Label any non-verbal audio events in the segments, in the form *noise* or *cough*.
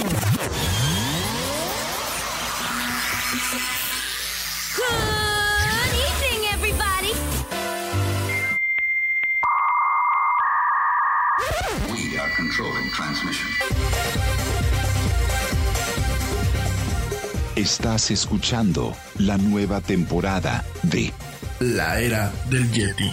Good evening, everybody. We are controlling transmission. Estás escuchando la nueva temporada de La era del Yeti.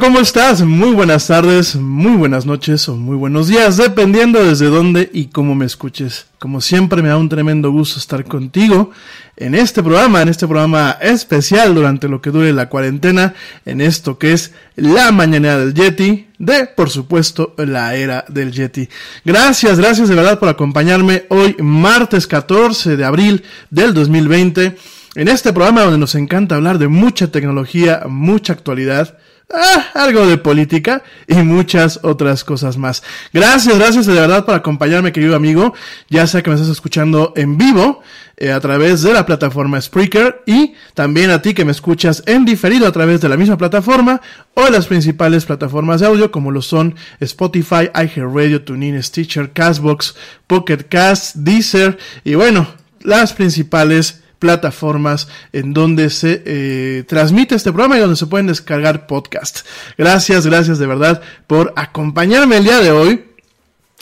¿Cómo estás? Muy buenas tardes, muy buenas noches o muy buenos días, dependiendo desde dónde y cómo me escuches. Como siempre, me da un tremendo gusto estar contigo en este programa, en este programa especial durante lo que dure la cuarentena, en esto que es la mañana del Yeti, de, por supuesto, la era del Yeti. Gracias, gracias de verdad por acompañarme hoy, martes 14 de abril del 2020, en este programa donde nos encanta hablar de mucha tecnología, mucha actualidad Ah, algo de política y muchas otras cosas más. Gracias, gracias de verdad por acompañarme, querido amigo. Ya sea que me estás escuchando en vivo eh, a través de la plataforma Spreaker y también a ti que me escuchas en diferido a través de la misma plataforma o las principales plataformas de audio como lo son Spotify, iHeartRadio, TuneIn, Stitcher, Castbox, Pocket Cast, Deezer y bueno, las principales plataformas en donde se eh, transmite este programa y donde se pueden descargar podcasts. Gracias, gracias de verdad por acompañarme el día de hoy.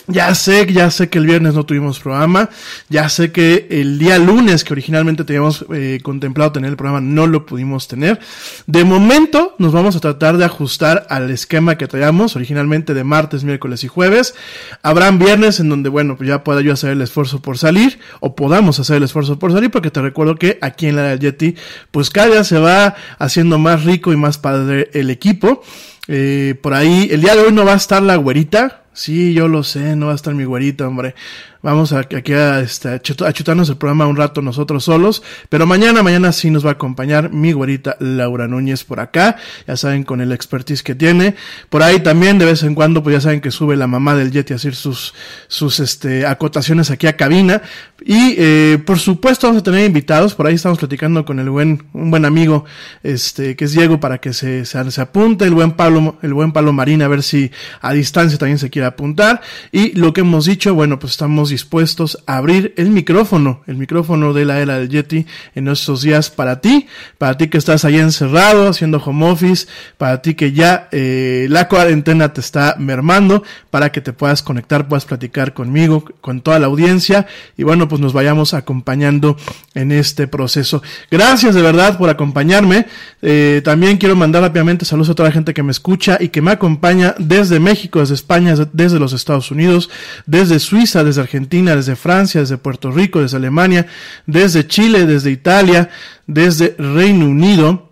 Ya sé, ya sé que el viernes no tuvimos programa, ya sé que el día lunes que originalmente teníamos eh, contemplado tener el programa no lo pudimos tener. De momento nos vamos a tratar de ajustar al esquema que traíamos originalmente de martes, miércoles y jueves. Habrán viernes en donde, bueno, pues ya pueda yo hacer el esfuerzo por salir o podamos hacer el esfuerzo por salir porque te recuerdo que aquí en la del Yeti pues cada día se va haciendo más rico y más padre el equipo. Eh, por ahí, el día de hoy no va a estar la güerita, Sí, yo lo sé, no va a estar mi güerita, hombre. Vamos a, aquí a, este, a, chutarnos el programa un rato nosotros solos. Pero mañana, mañana sí nos va a acompañar mi güerita Laura Núñez por acá. Ya saben, con el expertise que tiene. Por ahí también, de vez en cuando, pues ya saben que sube la mamá del Yeti a hacer sus, sus, este, acotaciones aquí a cabina. Y, eh, por supuesto, vamos a tener invitados. Por ahí estamos platicando con el buen, un buen amigo, este, que es Diego, para que se, se, se apunte. El buen Pablo, el buen Pablo Marín, a ver si a distancia también se quiere apuntar. Y lo que hemos dicho, bueno, pues estamos dispuestos a abrir el micrófono, el micrófono de la era del Yeti en estos días para ti, para ti que estás ahí encerrado haciendo home office, para ti que ya eh, la cuarentena te está mermando, para que te puedas conectar, puedas platicar conmigo, con toda la audiencia y bueno, pues nos vayamos acompañando en este proceso. Gracias de verdad por acompañarme. Eh, también quiero mandar rápidamente saludos a toda la gente que me escucha y que me acompaña desde México, desde España, desde los Estados Unidos, desde Suiza, desde Argentina, desde Francia, desde Puerto Rico, desde Alemania, desde Chile, desde Italia, desde Reino Unido,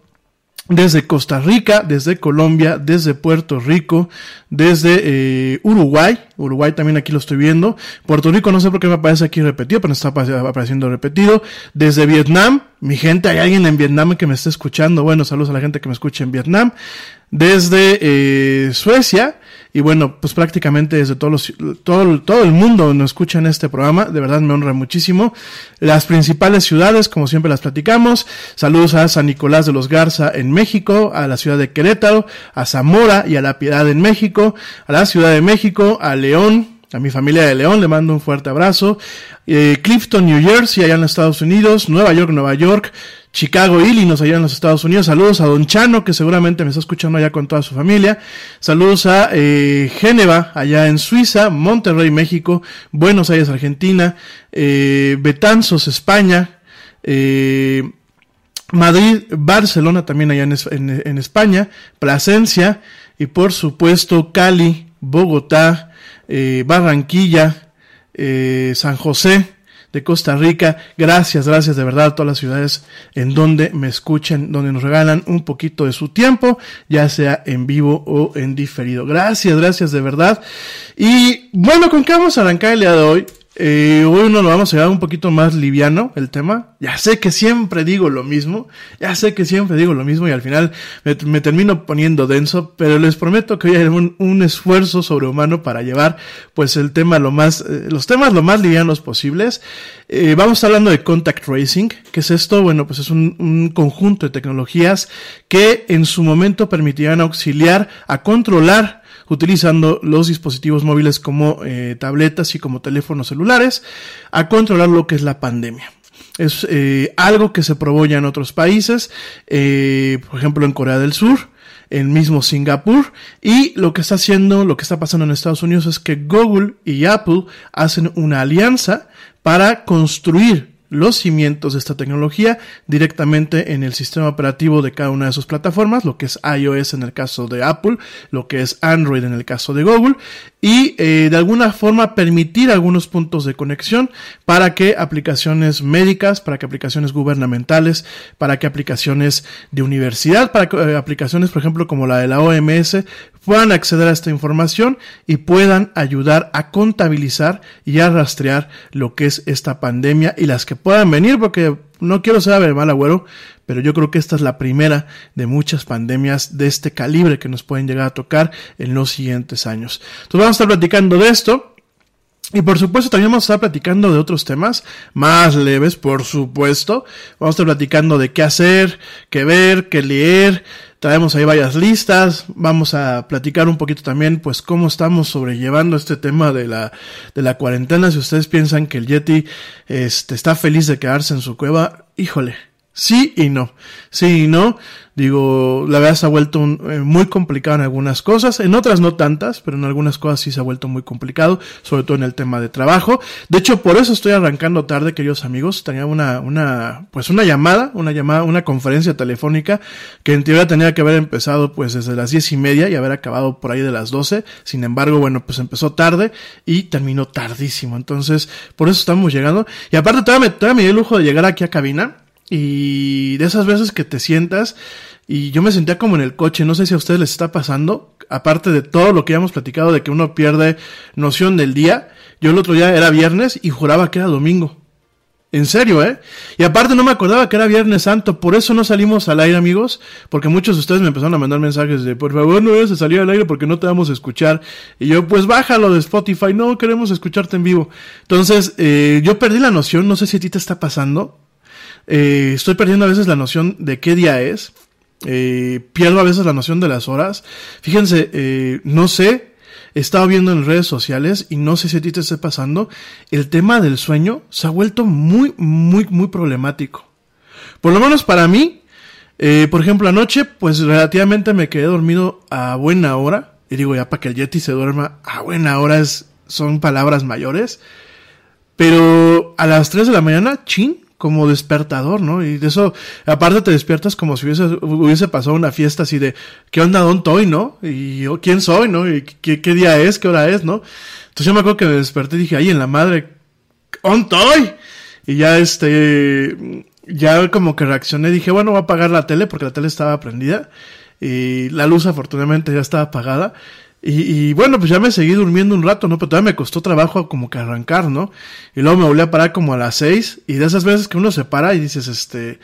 desde Costa Rica, desde Colombia, desde Puerto Rico, desde eh, Uruguay, Uruguay también aquí lo estoy viendo, Puerto Rico no sé por qué me aparece aquí repetido, pero está apareciendo repetido, desde Vietnam, mi gente, hay alguien en Vietnam que me está escuchando, bueno, saludos a la gente que me escucha en Vietnam, desde eh, Suecia, y bueno, pues prácticamente desde todos los, todo, todo el mundo nos escucha en este programa, de verdad me honra muchísimo. Las principales ciudades, como siempre las platicamos, saludos a San Nicolás de los Garza en México, a la ciudad de Querétaro, a Zamora y a La Piedad en México, a la Ciudad de México, a León, a mi familia de León le mando un fuerte abrazo. Eh, Clifton, New Jersey, allá en Estados Unidos. Nueva York, Nueva York. Chicago, Illinois, allá en los Estados Unidos. Saludos a Don Chano, que seguramente me está escuchando allá con toda su familia. Saludos a eh, Génova, allá en Suiza. Monterrey, México. Buenos Aires, Argentina. Eh, Betanzos, España. Eh, Madrid, Barcelona, también allá en, España. Plasencia. Y por supuesto, Cali, Bogotá eh, Barranquilla, San José de Costa Rica. Gracias, gracias de verdad a todas las ciudades en donde me escuchen, donde nos regalan un poquito de su tiempo, ya sea en vivo o en diferido. Gracias, gracias de verdad. Y bueno, ¿con qué vamos a arrancar el día de hoy? Eh, hoy nos lo vamos a llevar un poquito más liviano el tema. Ya sé que siempre digo lo mismo, ya sé que siempre digo lo mismo y al final me, termino poniendo denso, pero les prometo que hoy haré un, un, esfuerzo sobrehumano para llevar pues el tema lo más, eh, los temas lo más livianos posibles. Eh, vamos hablando de contact tracing, ¿qué es esto? Bueno, pues es un, un conjunto de tecnologías que en su momento permitirán auxiliar a controlar utilizando los dispositivos móviles como eh, tabletas y como teléfonos celulares a controlar lo que es la pandemia. Es eh, algo que se probó ya en otros países, eh, por ejemplo en Corea del Sur, en mismo Singapur, y lo que está haciendo, lo que está pasando en Estados Unidos es que Google y Apple hacen una alianza para construir los cimientos de esta tecnología directamente en el sistema operativo de cada una de sus plataformas, lo que es iOS en el caso de Apple, lo que es Android en el caso de Google, y eh, de alguna forma permitir algunos puntos de conexión para que aplicaciones médicas, para que aplicaciones gubernamentales, para que aplicaciones de universidad, para que eh, aplicaciones, por ejemplo, como la de la OMS, puedan acceder a esta información y puedan ayudar a contabilizar y a rastrear lo que es esta pandemia y las que puedan venir, porque no quiero ser mal agüero, pero yo creo que esta es la primera de muchas pandemias de este calibre que nos pueden llegar a tocar en los siguientes años. Entonces vamos a estar platicando de esto. Y por supuesto también vamos a estar platicando de otros temas más leves, por supuesto. Vamos a estar platicando de qué hacer, qué ver, qué leer. Traemos ahí varias listas. Vamos a platicar un poquito también, pues, cómo estamos sobrellevando este tema de la, de la cuarentena. Si ustedes piensan que el Yeti, este, está feliz de quedarse en su cueva, híjole, Sí y no. Sí y no. Digo, la verdad se ha vuelto eh, muy complicado en algunas cosas, en otras no tantas, pero en algunas cosas sí se ha vuelto muy complicado, sobre todo en el tema de trabajo. De hecho, por eso estoy arrancando tarde, queridos amigos. Tenía una, una, pues una llamada, una llamada, una conferencia telefónica que en teoría tenía que haber empezado pues desde las diez y media y haber acabado por ahí de las doce. Sin embargo, bueno, pues empezó tarde y terminó tardísimo. Entonces, por eso estamos llegando. Y aparte, todavía me, todavía me di el lujo de llegar aquí a cabina y de esas veces que te sientas y yo me sentía como en el coche, no sé si a ustedes les está pasando, aparte de todo lo que ya hemos platicado de que uno pierde noción del día, yo el otro día era viernes y juraba que era domingo. En serio, ¿eh? Y aparte no me acordaba que era Viernes Santo, por eso no salimos al aire, amigos, porque muchos de ustedes me empezaron a mandar mensajes de, por favor, no vayas a salir al aire porque no te vamos a escuchar. Y yo, pues bájalo de Spotify, no queremos escucharte en vivo. Entonces, eh, yo perdí la noción, no sé si a ti te está pasando, eh, estoy perdiendo a veces la noción de qué día es. Eh, pierdo a veces la noción de las horas. Fíjense, eh, no sé, he estado viendo en redes sociales y no sé si a ti te esté pasando. El tema del sueño se ha vuelto muy, muy, muy problemático. Por lo menos para mí, por ejemplo, anoche, pues relativamente me quedé dormido a buena hora. Y digo, ya para que el Yeti se duerma a buena hora son palabras mayores. Pero a las 3 de la mañana, chin, como despertador, ¿no? Y de eso, aparte te despiertas como si hubiese, pasado una fiesta así de, ¿qué onda, dónde estoy, no? Y yo, ¿quién soy, no? ¿Y qué, qué, día es? ¿Qué hora es, no? Entonces yo me acuerdo que me desperté y dije, ay, en la madre, ¿dónde estoy? Y ya este, ya como que reaccioné, dije, bueno, voy a apagar la tele porque la tele estaba prendida y la luz afortunadamente ya estaba apagada. Y, bueno, pues ya me seguí durmiendo un rato, ¿no? Pero todavía me costó trabajo como que arrancar, ¿no? Y luego me volví a parar como a las seis. Y de esas veces que uno se para y dices, este,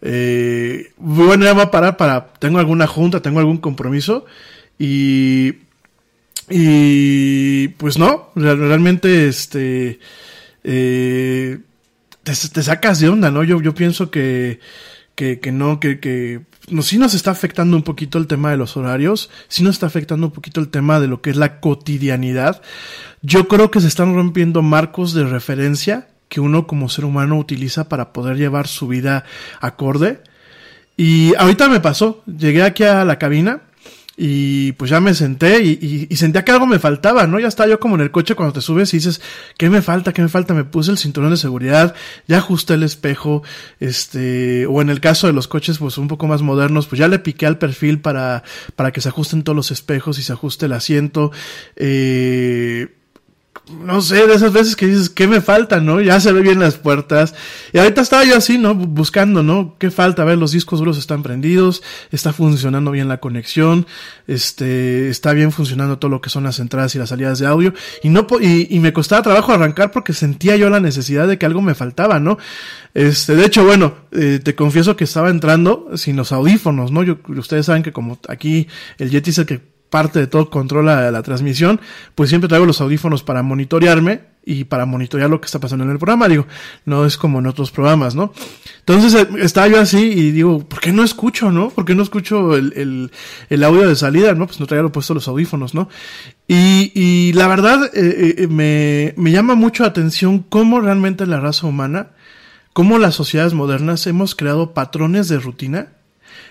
eh, bueno, ya voy a parar para, tengo alguna junta, tengo algún compromiso. Y, y pues no, realmente, este, eh, te, te, sacas de onda, ¿no? Yo, yo pienso que, que, que no, que, que no, sí nos está afectando un poquito el tema de los horarios, sí nos está afectando un poquito el tema de lo que es la cotidianidad. Yo creo que se están rompiendo marcos de referencia que uno como ser humano utiliza para poder llevar su vida acorde. Y ahorita me pasó, llegué aquí a la cabina y pues ya me senté y, y, sentía que algo me faltaba, ¿no? Ya estaba yo como en el coche cuando te subes y dices, ¿qué me falta? ¿Qué me falta? Me puse el cinturón de seguridad, ya ajusté el espejo, este, o en el caso de los coches pues un poco más modernos, pues ya le piqué al perfil para, para que se ajusten todos los espejos y se ajuste el asiento, eh, no sé, de esas veces que dices, ¿qué me falta, no? Ya se ve bien las puertas. Y ahorita estaba yo así, ¿no? Buscando, ¿no? ¿Qué falta? A ver, los discos duros están prendidos, está funcionando bien la conexión, este, está bien funcionando todo lo que son las entradas y las salidas de audio. Y no, y, y me costaba trabajo arrancar porque sentía yo la necesidad de que algo me faltaba, ¿no? Este, de hecho, bueno, eh, te confieso que estaba entrando sin los audífonos, ¿no? Yo, ustedes saben que como aquí el Yeti es el que parte de todo controla la transmisión, pues siempre traigo los audífonos para monitorearme y para monitorear lo que está pasando en el programa, digo, no es como en otros programas, ¿no? Entonces eh, estaba yo así y digo, ¿por qué no escucho, no? ¿Por qué no escucho el, el, el audio de salida, no? Pues no traía puesto los audífonos, ¿no? Y, y la verdad eh, eh, me, me llama mucho la atención cómo realmente la raza humana, cómo las sociedades modernas hemos creado patrones de rutina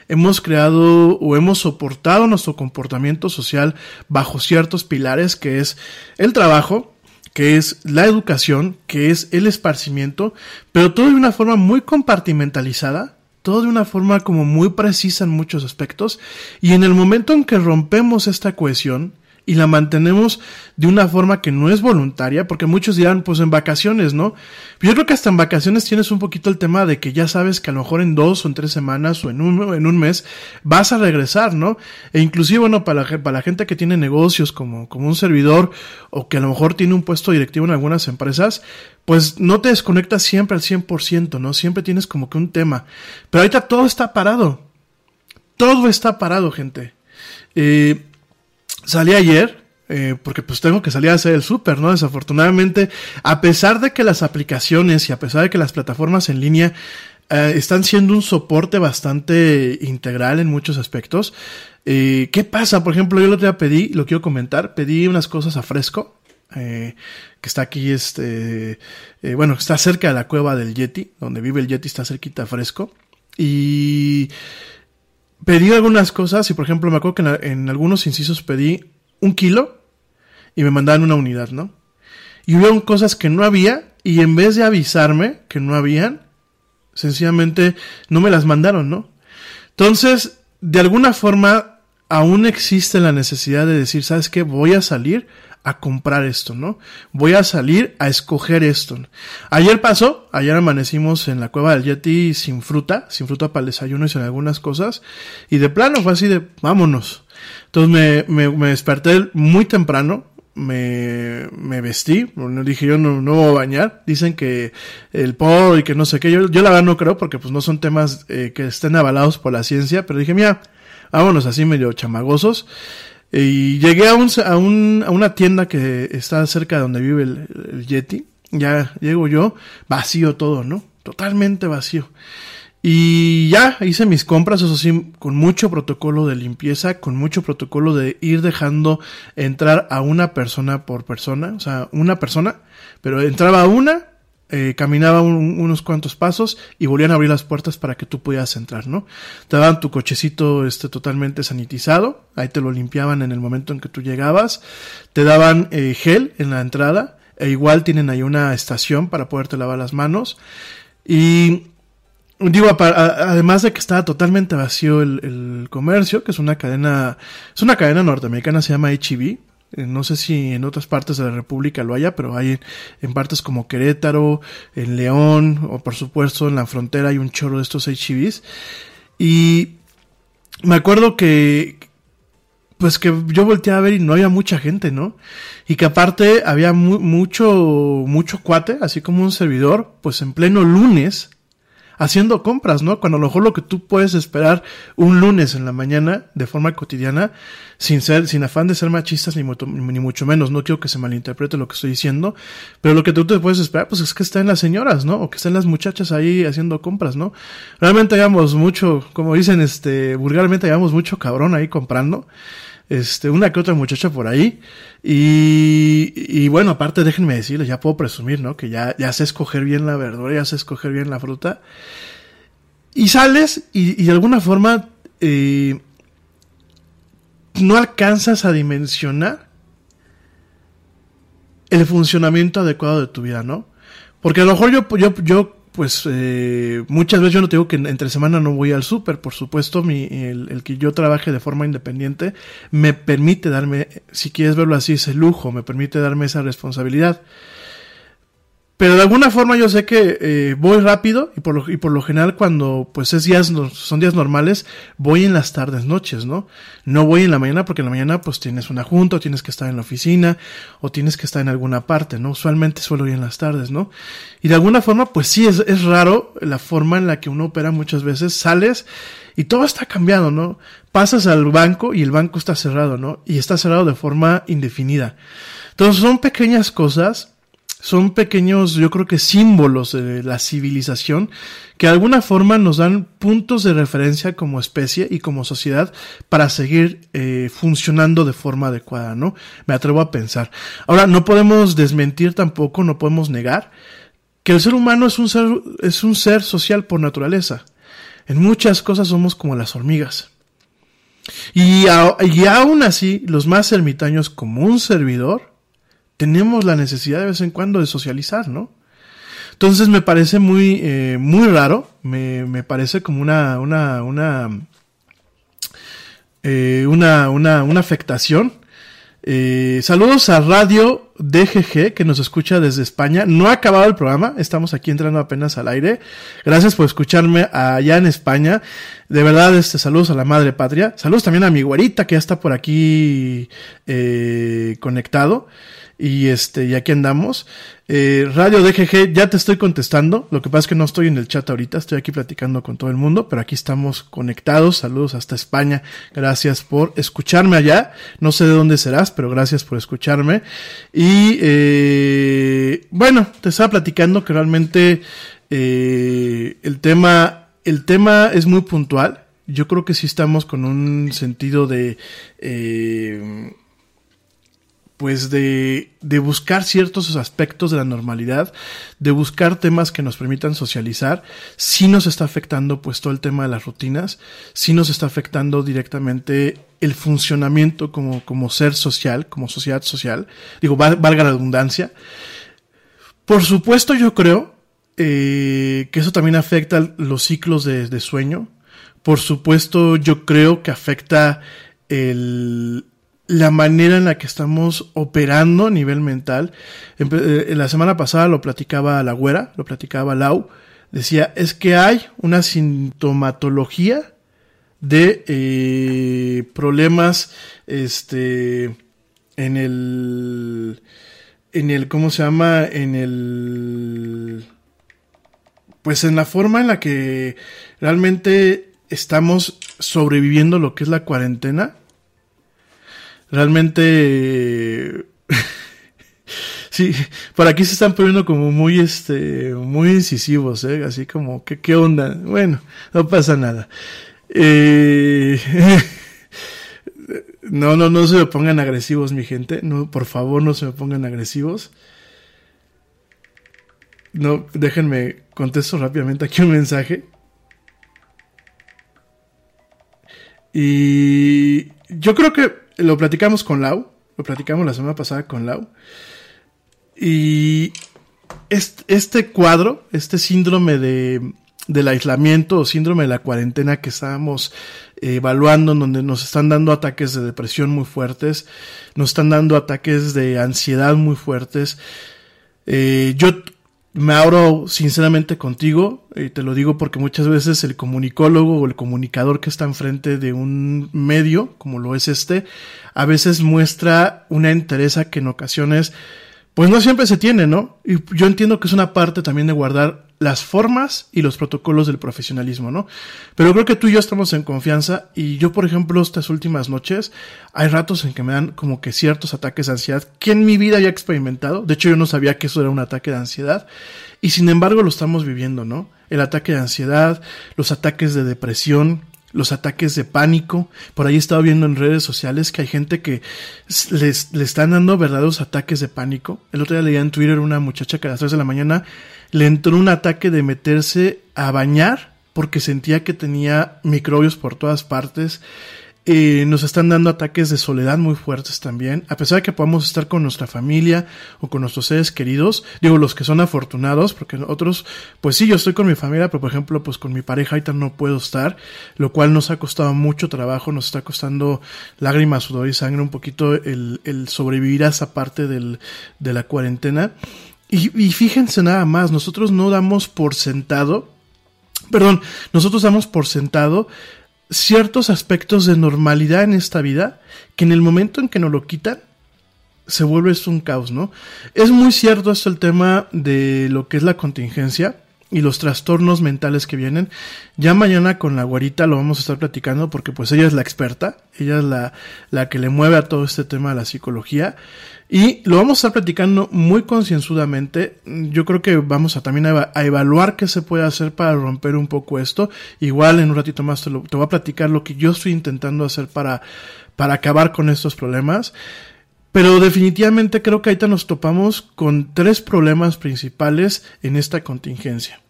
hemos creado o hemos soportado nuestro comportamiento social bajo ciertos pilares que es el trabajo, que es la educación, que es el esparcimiento, pero todo de una forma muy compartimentalizada, todo de una forma como muy precisa en muchos aspectos, y en el momento en que rompemos esta cohesión, y la mantenemos de una forma que no es voluntaria, porque muchos dirán, pues en vacaciones, ¿no? Yo creo que hasta en vacaciones tienes un poquito el tema de que ya sabes que a lo mejor en dos o en tres semanas o en un, en un mes vas a regresar, ¿no? E inclusive, bueno, para la, para la gente que tiene negocios como, como un servidor o que a lo mejor tiene un puesto directivo en algunas empresas, pues no te desconectas siempre al 100%, ¿no? Siempre tienes como que un tema. Pero ahorita todo está parado. Todo está parado, gente. Eh, salí ayer, eh, porque pues tengo que salir a hacer el súper, ¿no? Desafortunadamente, a pesar de que las aplicaciones y a pesar de que las plataformas en línea eh, están siendo un soporte bastante integral en muchos aspectos, eh, ¿qué pasa? Por ejemplo, yo lo otro pedí, lo quiero comentar, pedí unas cosas a fresco, que está aquí, este, bueno, está cerca de la cueva del Yeti, donde vive el Yeti, está cerquita fresco, y pedí algunas cosas y por ejemplo me acuerdo que en, algunos incisos pedí un kilo y me mandaban una unidad, ¿no? Y hubo cosas que no había y en vez de avisarme que no habían, sencillamente no me las mandaron, ¿no? Entonces, de alguna forma, aún existe la necesidad de decir, ¿sabes qué? Voy a salir a comprar esto, ¿no? Voy a salir a escoger esto. Ayer pasó, ayer amanecimos en la cueva del Yeti sin fruta, sin fruta para el desayuno y sin algunas cosas, y de plano fue así de, vámonos. Entonces me, me, desperté muy temprano, me, me vestí, dije yo no, no voy a bañar, dicen que el poro y que no sé qué, yo, yo la verdad no creo porque pues no son temas eh, que estén avalados por la ciencia, pero dije mira, vámonos así medio chamagosos. Y llegué a, un, a, un, a una tienda que está cerca de donde vive el, Yeti. Ya llego yo, vacío todo, ¿no? Totalmente vacío. Y ya hice mis compras, eso sí, con mucho protocolo de limpieza, con mucho protocolo de ir dejando entrar a una persona por persona, o sea, una persona, pero entraba una, eh, caminaba unos cuantos pasos y volvían a abrir las puertas para que tú pudieras entrar, ¿no? Te daban tu cochecito este, totalmente sanitizado, ahí te lo limpiaban en el momento en que tú llegabas, te daban eh, gel en la entrada, e igual tienen ahí una estación para poderte lavar las manos. Y digo, además de que estaba totalmente vacío el, el, comercio, que es una cadena, es una cadena norteamericana, se llama HEB, no sé si en otras partes de la República lo haya, pero hay en partes como Querétaro, en León, o por supuesto en la frontera hay un chorro de estos HIVs. Y me acuerdo que, pues que yo volteé a ver y no había mucha gente, ¿no? Y que aparte había mucho, mucho cuate, así como un servidor, pues en pleno lunes, haciendo compras, ¿no? Cuando a lo mejor lo que tú puedes esperar un lunes en la mañana de forma cotidiana, sin ser, sin afán de ser machistas ni, ni mucho menos, no quiero que se malinterprete lo que estoy diciendo, pero lo que tú te puedes esperar, pues es que estén las señoras, ¿no? O que estén las muchachas ahí haciendo compras, ¿no? Realmente hayamos mucho, como dicen, este, vulgarmente hayamos mucho cabrón ahí comprando este, una que otra muchacha por ahí. Y, y bueno, aparte déjenme decirles, ya puedo presumir, ¿no? Que ya, ya sé escoger bien la verdura, ya sé escoger bien la fruta. Y sales y, y de alguna forma eh, no alcanzas a dimensionar el funcionamiento adecuado de tu vida, ¿no? Porque a lo mejor yo, yo, yo pues eh, muchas veces yo no te digo que entre semana no voy al súper, por supuesto, mi, el, el, que yo trabaje de forma independiente me permite darme, si quieres verlo así, ese lujo, me permite darme esa responsabilidad. Pero de alguna forma yo sé que eh, voy rápido y por, lo, y por lo general cuando pues es días, son días normales, voy en las tardes, noches, ¿no? No voy en la mañana porque en la mañana pues tienes una junta, o tienes que estar en la oficina o tienes que estar en alguna parte, ¿no? Usualmente suelo ir en las tardes, ¿no? Y de alguna forma pues sí, es, es raro la forma en la que uno opera muchas veces, sales y todo está cambiado, ¿no? Pasas al banco y el banco está cerrado, ¿no? Y está cerrado de forma indefinida. Entonces son pequeñas cosas son pequeños, yo creo que símbolos de la civilización que de alguna forma nos dan puntos de referencia como especie y como sociedad para seguir eh, funcionando de forma adecuada, ¿no? Me atrevo a pensar. Ahora, no podemos desmentir tampoco, no podemos negar que el ser humano es un ser, es un ser social por naturaleza. En muchas cosas somos como las hormigas. Y, y aún así, los más ermitaños como un servidor, tenemos la necesidad de vez en cuando de socializar, ¿no? Entonces me parece muy, eh, muy raro, me, me, parece como una, una, una, eh, una, una, afectación. Eh, saludos a Radio DGG que nos escucha desde España. No ha acabado el programa, estamos aquí entrando apenas al aire. Gracias por escucharme allá en España. De verdad, este saludos a la madre patria. Saludos también a mi güerita que ya está por aquí conectado. Y este, y aquí andamos. Eh, Radio DGG, ya te estoy contestando. Lo que pasa es que no estoy en el chat ahorita, estoy aquí platicando con todo el mundo, pero aquí estamos conectados. Saludos hasta España. Gracias por escucharme allá. No sé de dónde serás, pero gracias por escucharme. Y eh, bueno, te estaba platicando que realmente eh, el tema, el tema es muy puntual. Yo creo que sí estamos con un sentido de eh, pues de, de, buscar ciertos aspectos de la normalidad, de buscar temas que nos permitan socializar, sí nos está afectando pues todo el tema de las rutinas, sí nos está afectando directamente el funcionamiento como, como ser social, como sociedad social, digo, valga la redundancia. Por supuesto yo creo eh, que eso también afecta los ciclos de, de sueño, por supuesto yo creo que afecta el, la manera en la que estamos operando a nivel mental. En la semana pasada lo platicaba la güera, lo platicaba Lau, decía, es que hay una sintomatología de eh, problemas este en el en el cómo se llama en el pues en la forma en la que realmente estamos sobreviviendo lo que es la cuarentena realmente *laughs* sí, por aquí se están poniendo como muy este muy incisivos, ¿eh? así como que qué onda. Bueno, no pasa nada. Eh, *laughs* no, no, no se me pongan agresivos, mi gente. No, por favor, no se me pongan agresivos. No, déjenme contesto rápidamente aquí un mensaje. Y yo creo que lo platicamos con Lau, lo platicamos la semana pasada con Lau. Y este, cuadro, este síndrome de, del aislamiento o síndrome de la cuarentena que estábamos evaluando, en donde nos están dando ataques de depresión muy fuertes, nos están dando ataques de ansiedad muy fuertes. Eh, yo me abro sinceramente contigo, y te lo digo porque muchas veces el comunicólogo o el comunicador que está enfrente de un medio, como lo es este, a veces muestra una entereza que en ocasiones, pues no siempre se tiene, ¿no? Y yo entiendo que es una parte también de guardar las formas y los protocolos del profesionalismo, ¿no? Pero creo que tú y yo estamos en confianza y yo, por ejemplo, estas últimas noches, hay ratos en que me dan como que ciertos ataques de ansiedad que en mi vida había experimentado. De hecho, yo no sabía que eso era un ataque de ansiedad y sin embargo lo estamos viviendo, ¿no? El ataque de ansiedad, los ataques de depresión, los ataques de pánico. Por ahí he estado viendo en redes sociales que hay gente que les, le están dando verdaderos ataques de pánico. El otro día leía en Twitter una muchacha que a las 3 de la mañana le entró un ataque de meterse a bañar porque sentía que tenía microbios por todas partes. Eh, nos están dando ataques de soledad muy fuertes también, a pesar de que podamos estar con nuestra familia o con nuestros seres queridos, digo los que son afortunados, porque otros, pues sí, yo estoy con mi familia, pero por ejemplo, pues con mi pareja ahorita no puedo estar, lo cual nos ha costado mucho trabajo, nos está costando lágrimas, sudor y sangre un poquito el, el sobrevivir a esa parte del, de la cuarentena. Y, y fíjense nada más, nosotros no damos por sentado, perdón, nosotros damos por sentado ciertos aspectos de normalidad en esta vida que en el momento en que nos lo quitan se vuelve un caos, ¿no? Es muy cierto esto el tema de lo que es la contingencia y los trastornos mentales que vienen. Ya mañana con la guarita lo vamos a estar platicando porque pues ella es la experta, ella es la, la que le mueve a todo este tema de la psicología. Y lo vamos a estar platicando muy concienzudamente. Yo creo que vamos a también a, evaluar qué se puede hacer para romper un poco esto. Igual en un ratito más te, lo, te voy a platicar lo que yo estoy intentando hacer para, para acabar con estos problemas. Pero definitivamente creo que ahorita nos topamos con tres problemas principales en esta contingencia.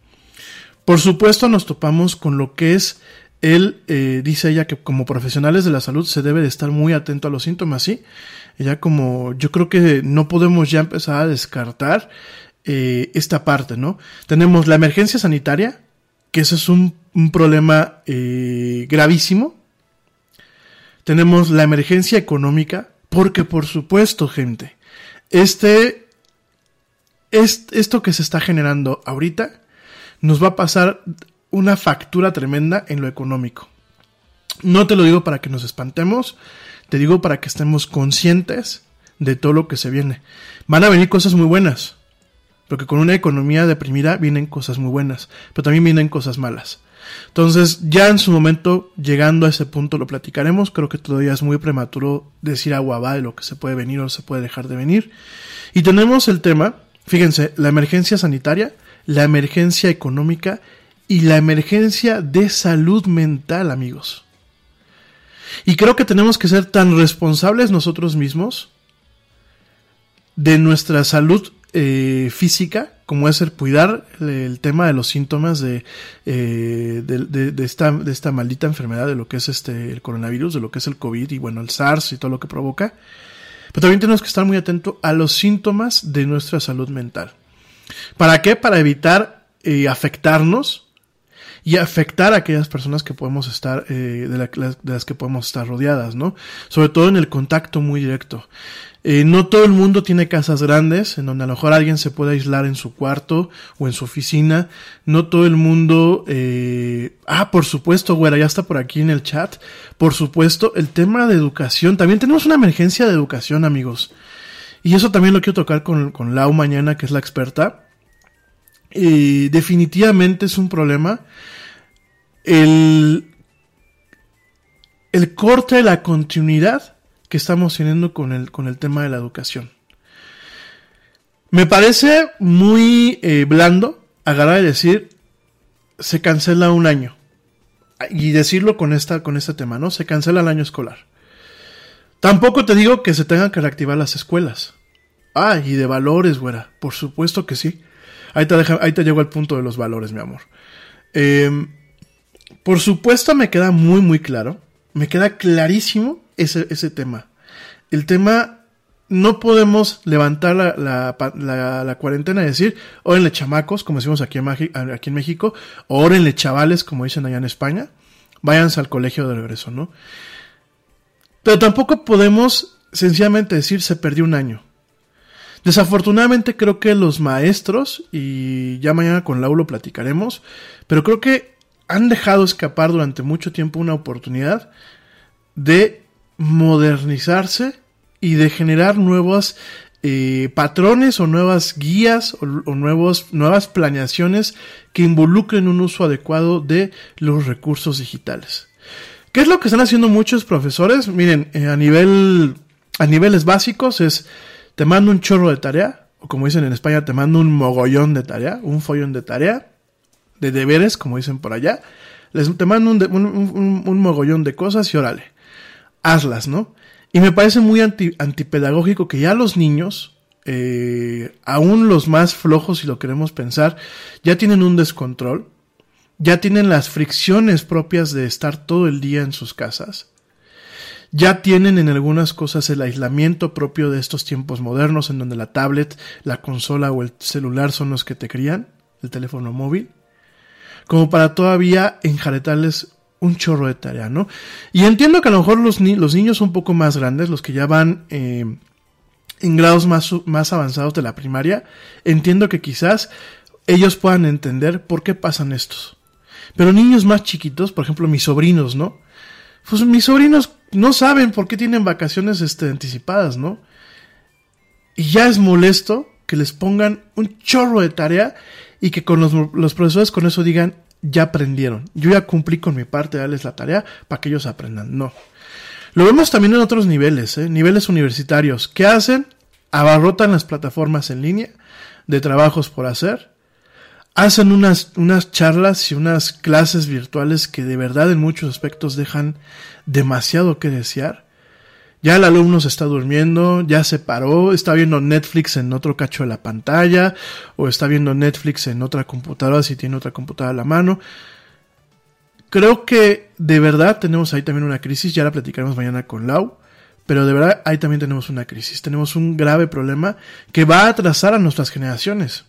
Por supuesto nos topamos con lo que es él eh, dice ella que como profesionales de la salud se debe de estar muy atento a los síntomas, ¿sí? Ella como yo creo que no podemos ya empezar a descartar eh, esta parte, ¿no? Tenemos la emergencia sanitaria, que ese es un, problema eh, gravísimo. Tenemos la emergencia económica, porque por supuesto, gente, este, est- esto que se está generando ahorita nos va a pasar una factura tremenda en lo económico. No te lo digo para que nos espantemos, te digo para que estemos conscientes de todo lo que se viene. Van a venir cosas muy buenas, porque con una economía deprimida vienen cosas muy buenas, pero también vienen cosas malas. Entonces, ya en su momento, llegando a ese punto, lo platicaremos. Creo que todavía es muy prematuro decir agua va de lo que se puede venir o se puede dejar de venir. Y tenemos el tema, fíjense, la emergencia sanitaria, la emergencia económica y la emergencia de salud mental, amigos. Y creo que tenemos que ser tan responsables nosotros mismos de nuestra salud eh, física, como es el cuidar el, tema de los síntomas de, eh, de, esta, de esta maldita enfermedad, de lo que es este el coronavirus, de lo que es el COVID y bueno, el SARS y todo lo que provoca. Pero también tenemos que estar muy atentos a los síntomas de nuestra salud mental. ¿Para qué? Para evitar eh, afectarnos y afectar a aquellas personas que podemos estar, eh, de las que podemos estar rodeadas, ¿no? Sobre todo en el contacto muy directo. Eh, no todo el mundo tiene casas grandes en donde a lo mejor alguien se puede aislar en su cuarto o en su oficina. No todo el mundo... eh, Ah, por supuesto, güera, ya está por aquí en el chat. Por supuesto, el tema de educación. También tenemos una emergencia de educación, amigos. Y eso también lo quiero tocar con, con Lau mañana, que es la experta. Y definitivamente es un problema. El, el corte de la continuidad que estamos teniendo con el, con el tema de la educación. Me parece muy eh, blando agarrar y decir se cancela un año. Y decirlo con esta, con este tema, ¿no? Se cancela el año escolar. Tampoco te digo que se tengan que reactivar las escuelas. Ah, y de valores, güera. Por supuesto que sí. Ahí te, ahí te llego al punto de los valores, mi amor. Eh, por supuesto me queda muy, muy claro. Me queda clarísimo ese, ese tema. El tema, no podemos levantar la, la, cuarentena y decir, órenle chamacos, como decimos aquí en, aquí en México, órenle chavales, como dicen allá en España, váyanse al colegio de regreso, ¿no? Pero tampoco podemos sencillamente decir se perdió un año. Desafortunadamente creo que los maestros, y ya mañana con Lau lo platicaremos, pero creo que han dejado escapar durante mucho tiempo una oportunidad de modernizarse y de generar nuevos eh, patrones o nuevas guías o, nuevos, nuevas planeaciones que involucren un uso adecuado de los recursos digitales. ¿Qué es lo que están haciendo muchos profesores? Miren, eh, a nivel a niveles básicos es te mando un chorro de tarea, o como dicen en España, te mando un mogollón de tarea, un follón de tarea, de deberes, como dicen por allá. Les, te mando un, un, un- un mogollón de cosas y órale, hazlas, ¿no? Y me parece muy anti- antipedagógico que ya los niños, eh, aún los más flojos, si lo queremos pensar, ya tienen un descontrol, ya tienen las fricciones propias de estar todo el día en sus casas, ya tienen en algunas cosas el aislamiento propio de estos tiempos modernos en donde la tablet, la consola o el celular son los que te crían, el teléfono móvil, como para todavía enjaretarles un chorro de tarea, ¿no? Y entiendo que a lo mejor los, ni- los niños un poco más grandes, los que ya van eh, en grados más, más avanzados de la primaria, entiendo que quizás ellos puedan entender por qué pasan estos. Pero niños más chiquitos, por ejemplo mis sobrinos, ¿no? Pues mis sobrinos no saben por qué tienen vacaciones este, anticipadas, ¿no? Y ya es molesto que les pongan un chorro de tarea y que con los, los profesores con eso digan, ya aprendieron. Yo ya cumplí con mi parte de darles la tarea para que ellos aprendan. No. Lo vemos también en otros niveles, ¿eh? niveles universitarios. ¿Qué hacen? Abarrotan las plataformas en línea de trabajos por hacer. Hacen unas, unas charlas y unas clases virtuales que de verdad en muchos aspectos dejan demasiado que desear. Ya el alumno se está durmiendo, ya se paró, está viendo Netflix en otro cacho de la pantalla, o está viendo Netflix en otra computadora si tiene otra computadora a la mano. creo que de verdad tenemos ahí también una crisis, ya la platicaremos mañana con Lau, pero de verdad ahí también tenemos una crisis, tenemos un grave problema que va a atrasar a nuestras generaciones.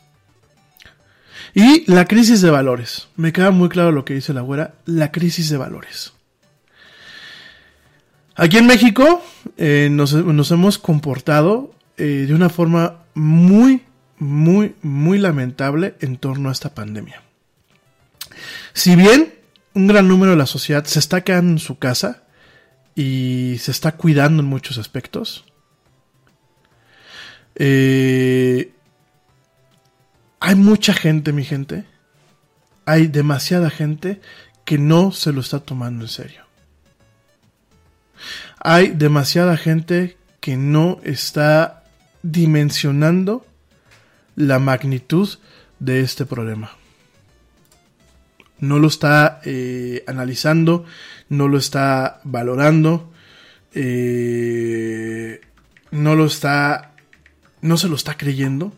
Y la crisis de valores, me queda muy claro lo que dice la güera, la crisis de valores. Aquí en México eh, nos, hemos comportado eh, de una forma muy, muy, muy lamentable en torno a esta pandemia. Si bien un gran número de la sociedad se está quedando en su casa y se está cuidando en muchos aspectos, eh, hay mucha gente, mi gente, hay demasiada gente que no se lo está tomando en serio. Hay demasiada gente que no está dimensionando la magnitud de este problema. No lo está eh, analizando, no lo está valorando, eh, no lo está, no se lo está creyendo,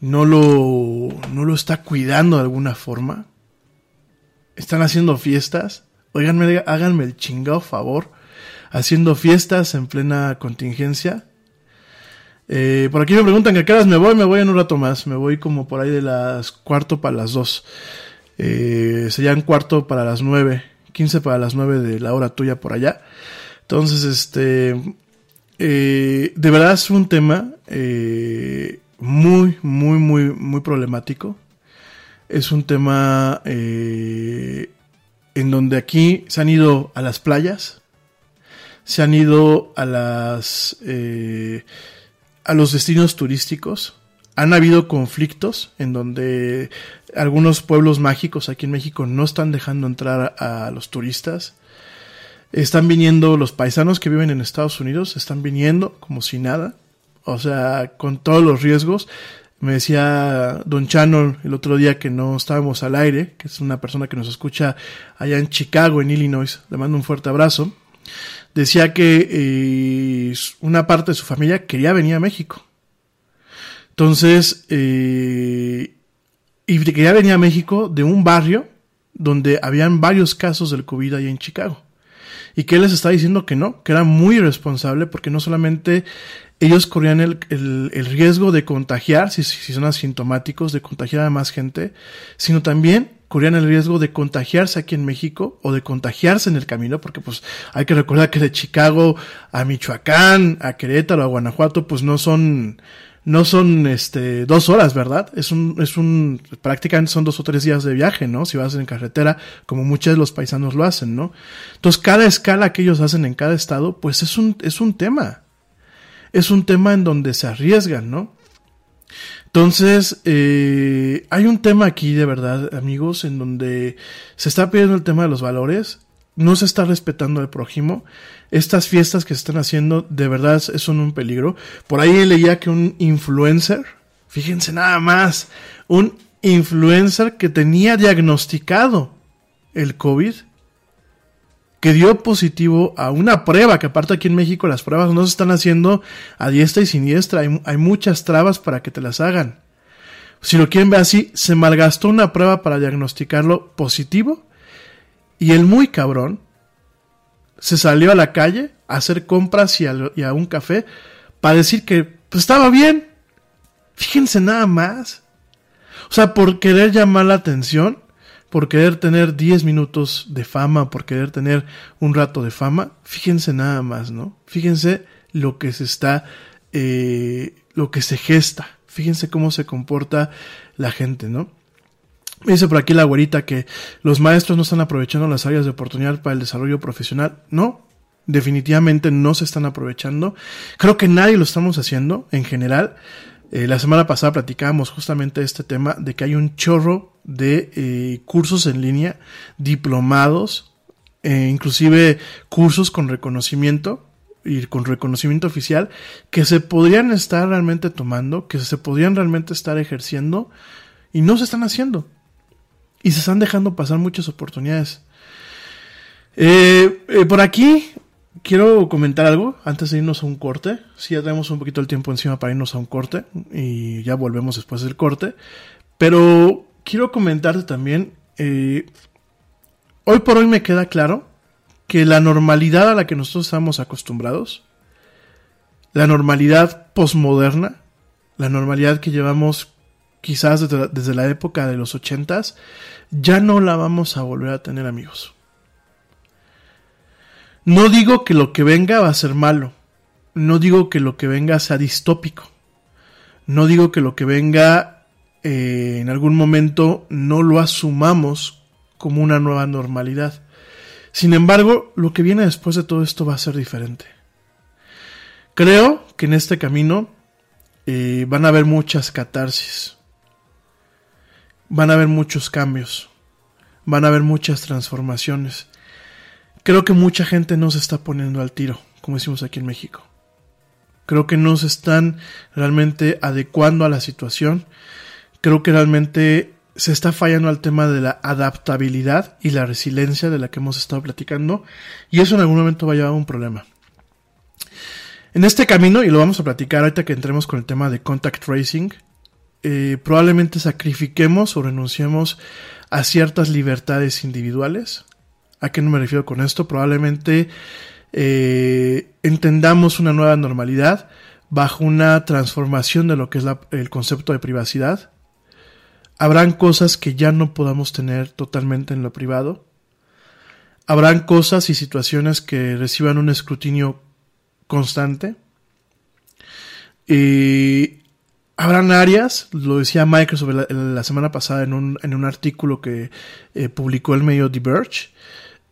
no lo, no lo está cuidando de alguna forma. Están haciendo fiestas. Oiganme, háganme el chingado favor. Haciendo fiestas en plena contingencia eh, por aquí me preguntan que horas me voy, me voy en un rato más, me voy como por ahí de las cuarto para las dos. Eh, serían cuarto para las nueve, quince para las nueve de la hora tuya por allá. Entonces, este, eh, de verdad es un tema eh, muy, muy, muy, muy problemático. Es un tema en donde aquí se han ido a las playas, se han ido a las a los destinos turísticos. Han habido conflictos en donde algunos pueblos mágicos aquí en México no están dejando entrar a los turistas. Están viniendo los paisanos que viven en Estados Unidos, están viniendo como si nada. O sea, con todos los riesgos. Me decía Don Channel el otro día que no estábamos al aire, que es una persona que nos escucha allá en Chicago, en Illinois. Le mando un fuerte abrazo decía que eh, una parte de su familia quería venir a México. Entonces, eh, y quería venir a México de un barrio donde habían varios casos del COVID ahí en Chicago. Y que él les está diciendo que no, que era muy irresponsable porque no solamente ellos corrían el, el, riesgo de contagiar, si, si son asintomáticos, de contagiar a más gente, sino también corrían el riesgo de contagiarse aquí en México o de contagiarse en el camino, porque pues hay que recordar que de Chicago a Michoacán, a Querétaro, a Guanajuato, pues no son, no son este dos horas, ¿verdad? Es un, es un, prácticamente son dos o tres días de viaje, ¿no? Si vas en carretera, como muchos de los paisanos lo hacen, ¿no? Entonces, cada escala que ellos hacen en cada estado, pues es un, es un tema. Es un tema en donde se arriesgan, ¿no? Entonces, eh, hay un tema aquí de verdad, amigos, en donde se está pidiendo el tema de los valores, no se está respetando al prójimo. Estas fiestas que se están haciendo de verdad son un peligro. Por ahí leía que un influencer, fíjense nada más, un influencer que tenía diagnosticado el COVID que dio positivo a una prueba, que aparte aquí en México las pruebas no se están haciendo a diestra y siniestra, hay, muchas trabas para que te las hagan. Si lo quieren ver así, se malgastó una prueba para diagnosticarlo positivo y el muy cabrón se salió a la calle a hacer compras y a, un café para decir que pues, estaba bien. Fíjense nada más. O sea, por querer llamar la atención, por querer tener 10 minutos de fama, por querer tener un rato de fama, fíjense nada más, ¿no? Fíjense lo que se está, eh, lo que se gesta, fíjense cómo se comporta la gente, ¿no? dice por aquí la güerita que los maestros no están aprovechando las áreas de oportunidad para el desarrollo profesional. No, definitivamente no se están aprovechando. Creo que nadie lo estamos haciendo en general. Eh, la semana pasada platicábamos justamente este tema de que hay un chorro de eh, cursos en línea, diplomados, eh, inclusive cursos con reconocimiento y con reconocimiento oficial que se podrían estar realmente tomando, que se podrían realmente estar ejerciendo y no se están haciendo. Y se están dejando pasar muchas oportunidades. por aquí quiero comentar algo antes de irnos a un corte. Si ya tenemos un poquito el tiempo encima para irnos a un corte y ya volvemos después del corte. Pero quiero comentarte también, eh, hoy por hoy me queda claro que la normalidad a la que nosotros estamos acostumbrados, la normalidad posmoderna, la normalidad que llevamos quizás desde la, desde la época de los ochentas, ya no la vamos a volver a tener amigos. No digo que lo que venga va a ser malo, no digo que lo que venga sea distópico, no digo que lo que venga eh, en algún momento no lo asumamos como una nueva normalidad. Sin embargo, lo que viene después de todo esto va a ser diferente. Creo que en este camino eh, van a haber muchas catarsis, van a haber muchos cambios, van a haber muchas transformaciones. Creo que mucha gente no se está poniendo al tiro, como decimos aquí en México. Creo que no se están realmente adecuando a la situación. Creo que realmente se está fallando al tema de la adaptabilidad y la resiliencia de la que hemos estado platicando. Y eso en algún momento va a llevar a un problema. En este camino, y lo vamos a platicar ahorita que entremos con el tema de contact tracing, eh, probablemente sacrifiquemos o renunciemos a ciertas libertades individuales. ¿A qué no me refiero con esto? Probablemente eh, entendamos una nueva normalidad bajo una transformación de lo que es el concepto de privacidad. Habrán cosas que ya no podamos tener totalmente en lo privado. Habrán cosas y situaciones que reciban un escrutinio constante. Y habrán áreas, lo decía Microsoft la, la semana pasada en un, en un artículo que eh, publicó el medio Diverge.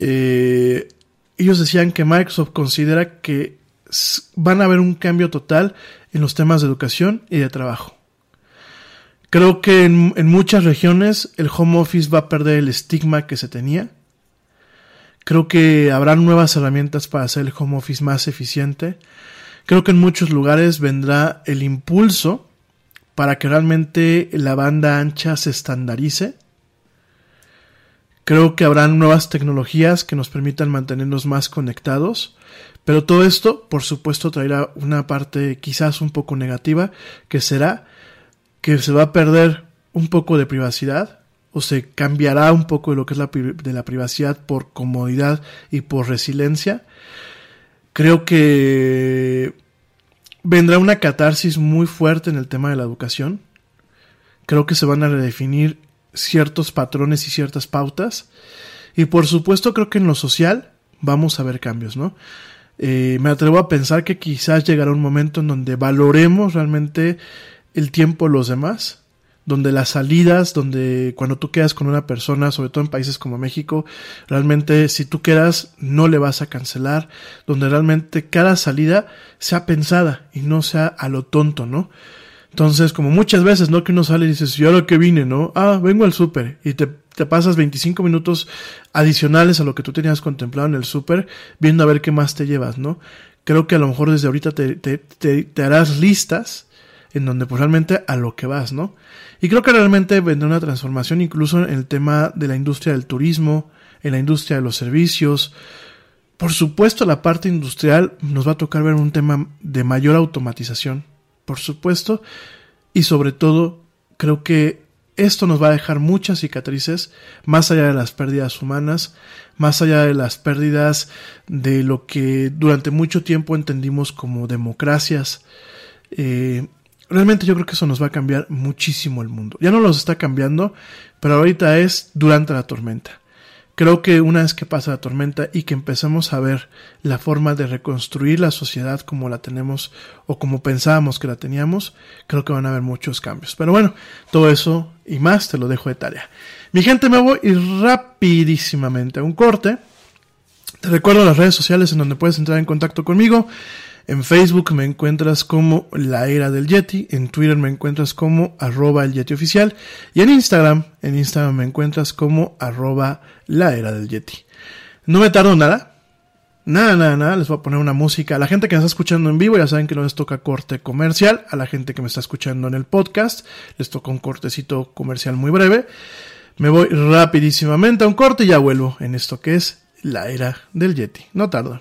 Eh, ellos decían que Microsoft considera que van a haber un cambio total en los temas de educación y de trabajo. Creo que en, en, muchas regiones el home office va a perder el estigma que se tenía. Creo que habrá nuevas herramientas para hacer el home office más eficiente. Creo que en muchos lugares vendrá el impulso para que realmente la banda ancha se estandarice. Creo que habrán nuevas tecnologías que nos permitan mantenernos más conectados. Pero todo esto, por supuesto, traerá una parte quizás un poco negativa, que será que se va a perder un poco de privacidad o se cambiará un poco de lo que es la, de la privacidad por comodidad y por resiliencia. Creo que vendrá una catarsis muy fuerte en el tema de la educación. Creo que se van a redefinir ciertos patrones y ciertas pautas. Y por supuesto creo que en lo social vamos a ver cambios, ¿no? Eh, me atrevo a pensar que quizás llegará un momento en donde valoremos realmente el tiempo de los demás, donde las salidas, donde cuando tú quedas con una persona, sobre todo en países como México, realmente si tú quedas no le vas a cancelar, donde realmente cada salida sea pensada y no sea a lo tonto, ¿no? Entonces, como muchas veces, ¿no? Que uno sale y dices, yo lo que vine, ¿no? Ah, vengo al súper y te, te pasas 25 minutos adicionales a lo que tú tenías contemplado en el súper, viendo a ver qué más te llevas, ¿no? Creo que a lo mejor desde ahorita te, te, te, te harás listas en donde pues realmente a lo que vas, ¿no? Y creo que realmente vendrá una transformación incluso en el tema de la industria del turismo, en la industria de los servicios. Por supuesto, la parte industrial nos va a tocar ver un tema de mayor automatización, por supuesto, y sobre todo creo que esto nos va a dejar muchas cicatrices, más allá de las pérdidas humanas, más allá de las pérdidas de lo que durante mucho tiempo entendimos como democracias. Eh, realmente yo creo que eso nos va a cambiar muchísimo el mundo. Ya no los está cambiando, pero ahorita es durante la tormenta. Creo que una vez que pasa la tormenta y que empezamos a ver la forma de reconstruir la sociedad como la tenemos o como pensábamos que la teníamos, creo que van a haber muchos cambios. Pero bueno, todo eso y más te lo dejo de tarea. Mi gente, me voy rapidísimamente a un corte. Te recuerdo las redes sociales en donde puedes entrar en contacto conmigo. En Facebook me encuentras como La Era del Yeti, en Twitter me encuentras como arroba el Yeti oficial y en Instagram, en Instagram me encuentras como arroba La Era del Yeti. No me tardo nada, nada, nada, nada, les voy a poner una música. A la gente que me está escuchando en vivo ya saben que no les toca corte comercial, a la gente que me está escuchando en el podcast les toca un cortecito comercial muy breve. Me voy rapidísimamente a un corte y ya vuelvo en esto que es La Era del Yeti. No tardo.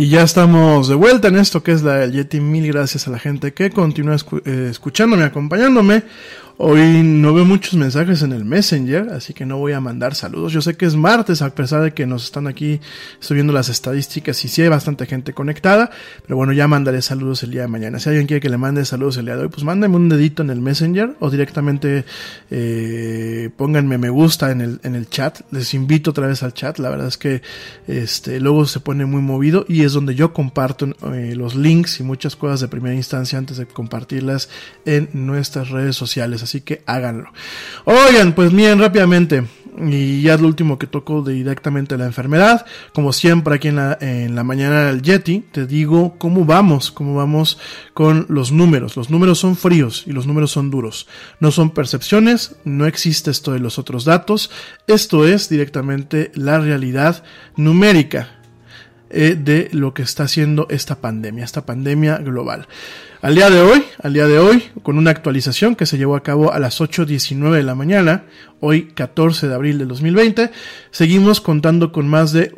Y ya estamos de vuelta en esto que es la del Yeti. Mil gracias a la gente que continúa eh, escuchándome, acompañándome. Hoy no veo muchos mensajes en el Messenger, así que no voy a mandar saludos. Yo sé que es martes, a pesar de que nos están aquí subiendo las estadísticas y sí hay bastante gente conectada. Pero bueno, ya mandaré saludos el día de mañana. Si alguien quiere que le mande saludos el día de hoy, pues mándame un dedito en el Messenger o directamente eh, pónganme me gusta en el, en el chat. Les invito otra vez al chat. La verdad es que este luego se pone muy movido y es donde yo comparto eh, los links y muchas cosas de primera instancia antes de compartirlas en nuestras redes sociales. Así que háganlo. Oigan, pues miren rápidamente. Y ya es lo último que toco directamente la enfermedad. Como siempre aquí en la, en la mañana del Yeti, te digo cómo vamos, cómo vamos con los números. Los números son fríos y los números son duros. No son percepciones, no existe esto de los otros datos. Esto es directamente la realidad numérica eh, de lo que está haciendo esta pandemia, esta pandemia global. Al día de hoy, al día de hoy, con una actualización que se llevó a cabo a las 8.19 de la mañana, hoy 14 de abril del 2020, seguimos contando con más de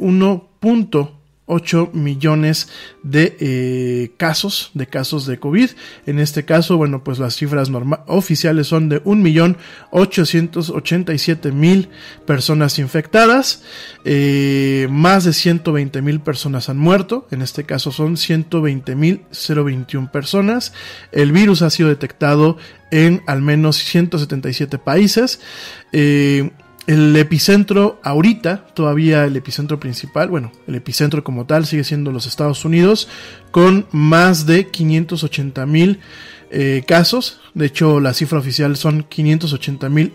1.8 millones de eh, casos, de casos de COVID. En este caso, bueno, pues las cifras oficiales son de 1.887.000 personas infectadas, eh, más de 120.000 personas han muerto, en este caso son 120.021 personas. El virus ha sido detectado en al menos 177 países. Eh, el epicentro ahorita, todavía el epicentro principal, bueno, el epicentro como tal sigue siendo los Estados Unidos, con más de 580 mil eh, casos. De hecho, la cifra oficial son 580 mil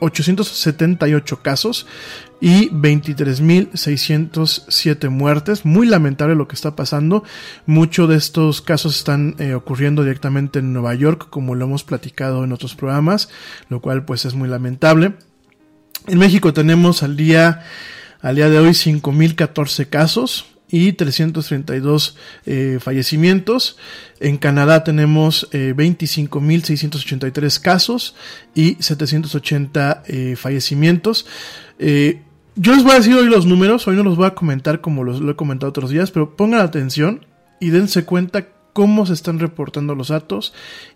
878 casos y 23.607 muertes. Muy lamentable lo que está pasando. Muchos de estos casos están eh, ocurriendo directamente en Nueva York, como lo hemos platicado en otros programas, lo cual pues es muy lamentable. En México tenemos al día, al día de hoy 5.014 casos y 332 eh, fallecimientos. En Canadá tenemos eh, 25.683 casos y 780 eh, fallecimientos. Eh, yo les voy a decir hoy los números, hoy no los voy a comentar como los, lo he comentado otros días, pero pongan atención y dense cuenta cómo se están reportando los datos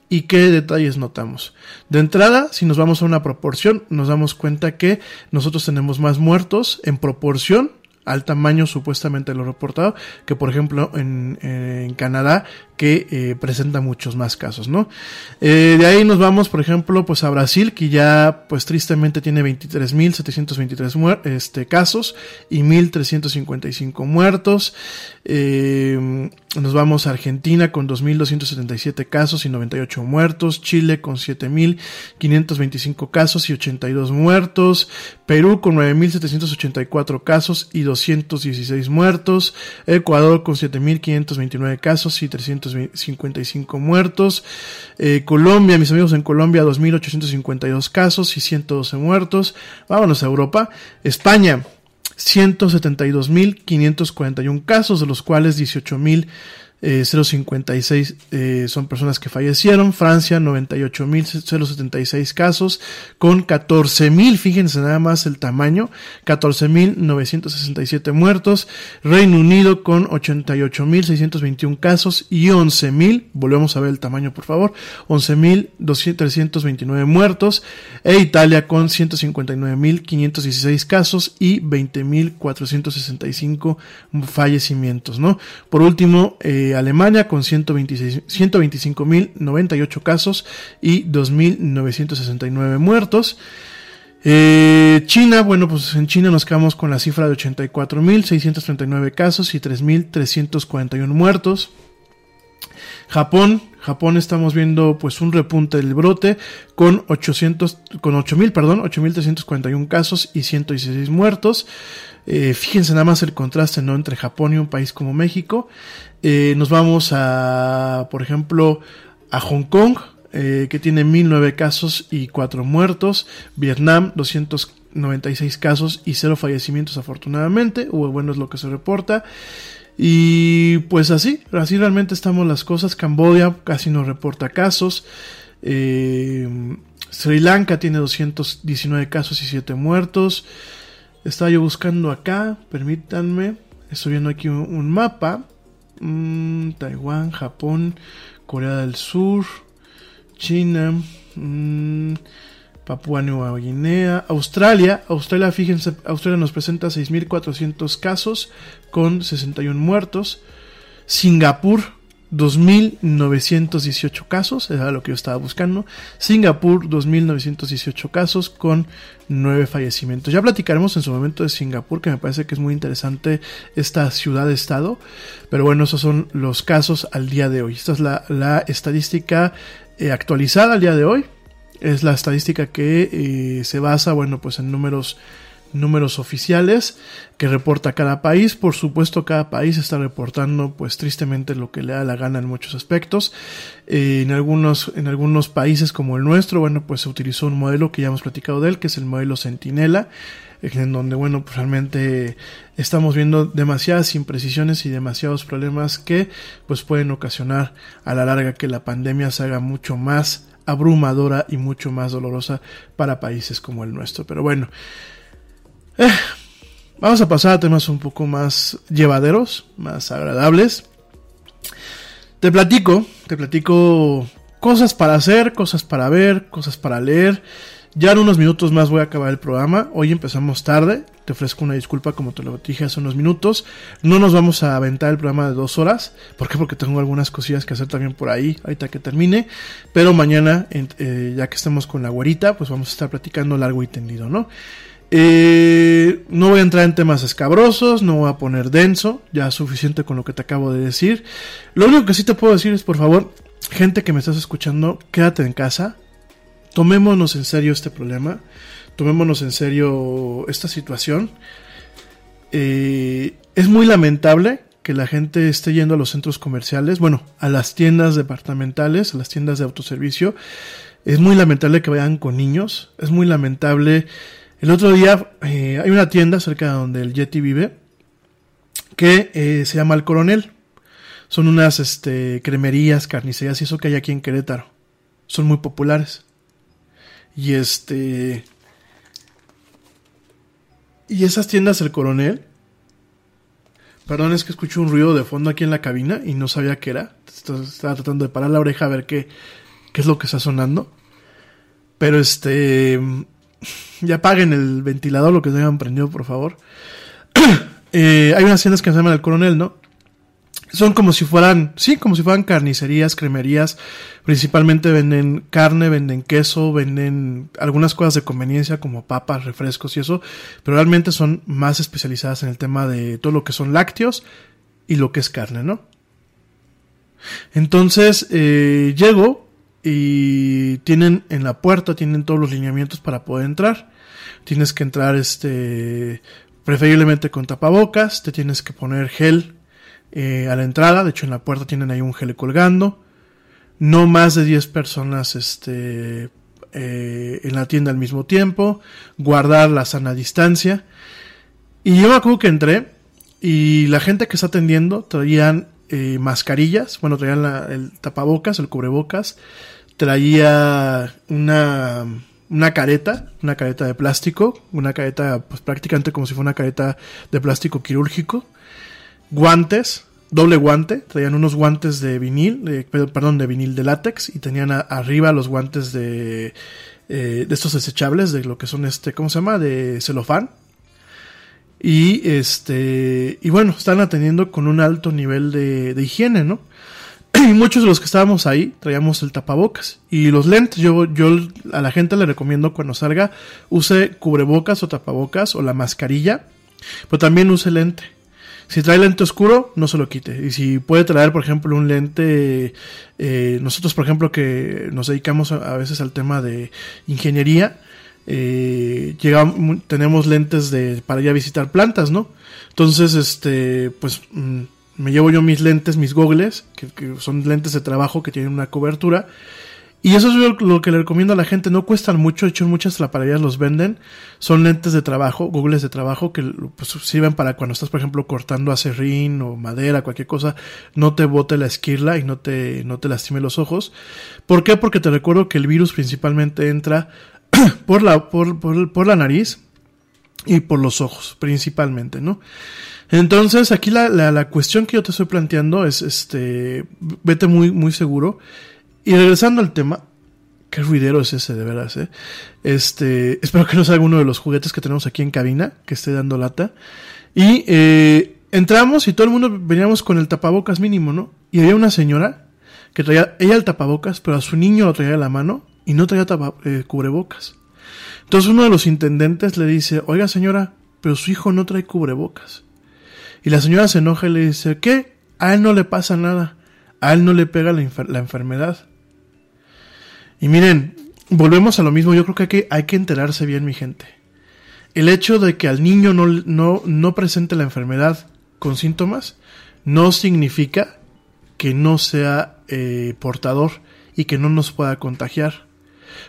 y qué detalles notamos. De entrada, si nos vamos a una proporción, nos damos cuenta que nosotros tenemos más muertos en proporción al tamaño supuestamente lo reportado, que por ejemplo en, Canadá, que eh, presenta muchos más casos, ¿no? Eh, de ahí nos vamos, por ejemplo, pues a Brasil, que ya pues tristemente tiene 23.723 este, casos y 1.355 muertos. Eh, nos vamos a Argentina con 2.277 casos y 98 muertos. Chile con 7.525 casos y 82 muertos. Perú con 9.784 casos y 216 muertos. Ecuador con 7.529 casos y 355 muertos. Eh, Colombia, mis amigos en Colombia, 2.852 casos y 112 muertos. Vámonos a Europa. España, 172.541 casos, de los cuales 18.000 eh, 056 eh, son personas que fallecieron. Francia 98.076 casos con 14.000, fíjense nada más el tamaño, 14.967 muertos. Reino Unido con 88.621 casos y 11.000, volvemos a ver el tamaño por favor, 11.329 muertos. E Italia con 159.516 casos y 20.465 fallecimientos, ¿no? Por último, eh, Alemania con 125.098 casos y 2.969 muertos. Eh, China, bueno, pues en China nos quedamos con la cifra de 84.639 casos y 3.341 muertos. Japón, Japón estamos viendo pues un repunte del brote con 800, con 8.000, perdón, 8.341 casos y 116 muertos. Eh, fíjense nada más el contraste, ¿no? Entre Japón y un país como México. Eh, nos vamos a, por ejemplo, a Hong Kong, eh, que tiene 1009 casos y 4 muertos. Vietnam, 296 casos y 0 fallecimientos afortunadamente, o bueno es lo que se reporta. Y pues así, así realmente estamos las cosas. Camboya casi no reporta casos. Sri Lanka tiene 219 casos y 7 muertos. Estaba yo buscando acá, permítanme. Estoy viendo aquí un, mapa. Mm, Taiwán, Japón, Corea del Sur, China, mm, Papua Nueva Guinea, Australia. Australia, fíjense, Australia nos presenta 6.400 casos con 61 muertos. Singapur 2.918 casos, era lo que yo estaba buscando. Singapur, 2.918 casos con 9 fallecimientos. Ya platicaremos en su momento de Singapur, que me parece que es muy interesante esta ciudad-estado. Pero bueno, esos son los casos al día de hoy. Esta es la, estadística eh, actualizada al día de hoy. Es la estadística que eh, se basa, bueno, pues en números números oficiales que reporta cada país. Por supuesto, cada país está reportando, pues tristemente, lo que le da la gana en muchos aspectos. Eh, en, algunos, en algunos países como el nuestro, bueno, pues se utilizó un modelo que ya hemos platicado de él, que es el modelo Centinela, en donde, bueno, pues realmente estamos viendo demasiadas imprecisiones y demasiados problemas que, pues pueden ocasionar a la larga que la pandemia se haga mucho más abrumadora y mucho más dolorosa para países como el nuestro. Pero bueno, eh, vamos a pasar a temas un poco más llevaderos, más agradables. Te platico, te platico cosas para hacer, cosas para ver, cosas para leer. Ya en unos minutos más voy a acabar el programa. Hoy empezamos tarde. Te ofrezco una disculpa como te lo dije hace unos minutos. No nos vamos a aventar el programa de dos horas. ¿Por qué? Porque tengo algunas cosillas que hacer también por ahí, ahorita que termine. Pero mañana, eh, ya que estemos con la güerita, pues vamos a estar platicando largo y tendido, ¿no? Eh, no voy a entrar en temas escabrosos, no voy a poner denso, ya suficiente con lo que te acabo de decir. Lo único que sí te puedo decir es, por favor, gente que me estás escuchando, quédate en casa, tomémonos en serio este problema, tomémonos en serio esta situación. Eh, es muy lamentable que la gente esté yendo a los centros comerciales, bueno, a las tiendas departamentales, a las tiendas de autoservicio. Es muy lamentable que vayan con niños, es muy lamentable el otro día eh, hay una tienda cerca de donde el Yeti vive que eh, se llama El Coronel. Son unas este, cremerías, carnicerías y eso que hay aquí en Querétaro. Son muy populares. Y este. Y esas tiendas El Coronel. Perdón, es que escucho un ruido de fondo aquí en la cabina y no sabía qué era. Estaba tratando de parar la oreja a ver qué, qué es lo que está sonando. Pero este ya apaguen el ventilador, lo que tengan prendido, por favor. *clears throat* eh, hay unas tiendas que se llaman El Coronel, ¿no? Son como si fueran, sí, como si fueran carnicerías, cremerías. Principalmente venden carne, venden queso, venden algunas cosas de conveniencia como papas, refrescos y eso. Pero realmente son más especializadas en el tema de todo lo que son lácteos y lo que es carne, ¿no? Entonces, eh, llego y tienen en la puerta, tienen todos los lineamientos para poder entrar. Tienes que entrar, este, preferiblemente con tapabocas, te tienes que poner gel eh, a la entrada, de hecho en la puerta tienen ahí un gel colgando, no más de 10 personas este, eh, en la tienda al mismo tiempo, guardar la sana distancia. Y yo me acuerdo que entré y la gente que está atendiendo traían eh, mascarillas, bueno, traían el tapabocas, el cubrebocas, traía una, una careta, una careta de plástico, una careta pues prácticamente como si fuera una careta de plástico quirúrgico, guantes, doble guante, traían unos guantes de vinil, perdón, de vinil de látex y tenían arriba los guantes de, eh, de estos desechables, de lo que son este, ¿cómo se llama? De celofán. Y este, y bueno, están atendiendo con un alto nivel de, de higiene, ¿no? *clears throat* Y muchos de los que estábamos ahí traíamos el tapabocas y los lentes. Yo, yo a la gente le recomiendo cuando salga use cubrebocas o tapabocas o la mascarilla, pero también use lente si trae lente oscuro, no se lo quite. Y si puede traer, por ejemplo, un lente, eh, nosotros, por ejemplo, que nos dedicamos a, veces al tema de ingeniería, eh, llegamos, tenemos lentes de, para ir a visitar plantas, ¿no? Entonces, este, pues, mm, me llevo yo mis lentes, mis gogles, que, son lentes de trabajo que tienen una cobertura, y eso es lo que le recomiendo a la gente. No cuestan mucho. De hecho, muchas lapalerías los venden. Son lentes de trabajo, googles de trabajo que pues, sirven para cuando estás, por ejemplo, cortando acerrín o madera, cualquier cosa. No te bote la esquirla y no te, no te lastime los ojos. ¿Por qué? Porque te recuerdo que el virus principalmente entra *clears throat* por la, por, por, por la nariz y por los ojos, principalmente, ¿no? Entonces, aquí la, la, la, cuestión que yo te estoy planteando es, este, vete muy, muy seguro y regresando al tema, qué ruidero es ese, de veras, ¿eh? Este, espero que no sea alguno de los juguetes que tenemos aquí en cabina, que esté dando lata. Y eh, entramos y todo el mundo veníamos con el tapabocas mínimo, ¿no? Y había una señora que traía ella el tapabocas, pero a su niño lo traía en la mano y no traía eh, cubrebocas. Entonces uno de los intendentes le dice, oiga señora, pero su hijo no trae cubrebocas. Y la señora se enoja y le dice, ¿qué? A él no le pasa nada, a él no le pega la, enfermedad. Y miren, volvemos a lo mismo, yo creo que hay que, hay que enterarse bien, mi gente. El hecho de que al niño no, no, no presente la enfermedad con síntomas no significa que no sea eh, portador y que no nos pueda contagiar.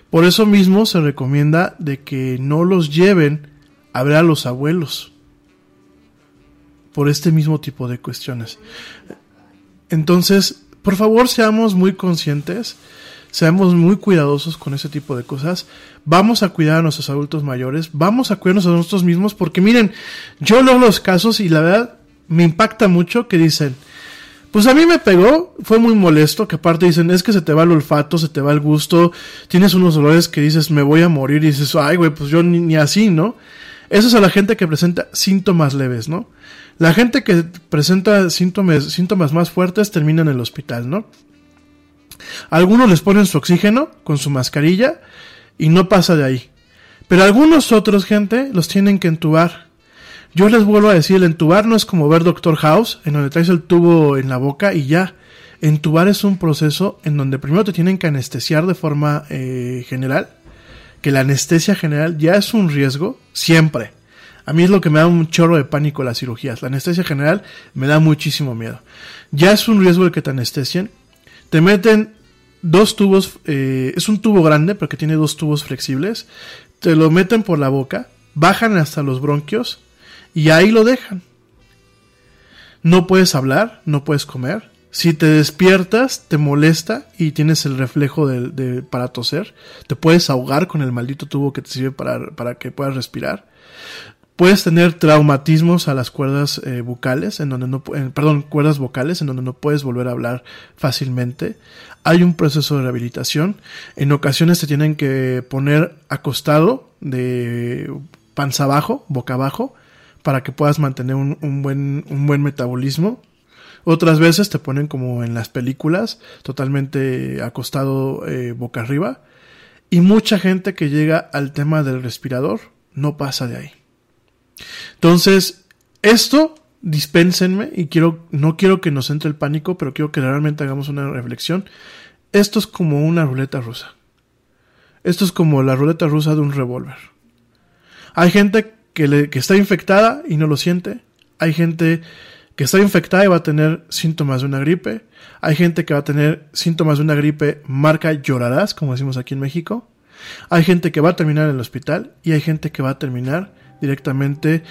Por eso mismo se recomienda de que no los lleven a ver a los abuelos. Por este mismo tipo de cuestiones. Entonces, por favor, seamos muy conscientes Seamos muy cuidadosos con ese tipo de cosas. Vamos a cuidar a nuestros adultos mayores. Vamos a cuidarnos a nosotros mismos. Porque miren, yo leo los casos y la verdad me impacta mucho que dicen, pues a mí me pegó, fue muy molesto, que aparte dicen, es que se te va el olfato, se te va el gusto, tienes unos dolores que dices, me voy a morir, y dices, ay güey, pues yo ni, ni así, ¿no? Eso es a la gente que presenta síntomas leves, ¿no? La gente que presenta síntomas, más fuertes termina en el hospital, ¿no? Algunos les ponen su oxígeno con su mascarilla y no pasa de ahí. Pero algunos otros, gente, los tienen que entubar. Yo les vuelvo a decir, el entubar no es como ver Doctor House, en donde traes el tubo en la boca y ya. Entubar es un proceso en donde primero te tienen que anestesiar de forma eh, general, que la anestesia general ya es un riesgo, siempre. A mí es lo que me da un chorro de pánico las cirugías. La anestesia general me da muchísimo miedo. Ya es un riesgo el que te anestesien. Te meten dos tubos, eh, es un tubo grande porque tiene dos tubos flexibles, te lo meten por la boca, bajan hasta los bronquios y ahí lo dejan. No puedes hablar, no puedes comer. Si te despiertas, te molesta y tienes el reflejo de, para toser, te puedes ahogar con el maldito tubo que te sirve para, para que puedas respirar. Puedes tener traumatismos a las cuerdas eh, en donde no, perdón, cuerdas vocales, en donde no puedes volver a hablar fácilmente. Hay un proceso de rehabilitación. En ocasiones te tienen que poner acostado de panza abajo, boca abajo, para que puedas mantener un, un buen, un buen metabolismo. Otras veces te ponen como en las películas, totalmente acostado eh, boca arriba. Y mucha gente que llega al tema del respirador no pasa de ahí. Entonces, esto dispénsenme y quiero, no quiero que nos entre el pánico, pero quiero que realmente hagamos una reflexión. Esto es como una ruleta rusa. Esto es como la ruleta rusa de un revólver. Hay gente que, le, que está infectada y no lo siente. Hay gente que está infectada y va a tener síntomas de una gripe. Hay gente que va a tener síntomas de una gripe marca llorarás, como decimos aquí en México. Hay gente que va a terminar en el hospital y hay gente que va a terminar directamente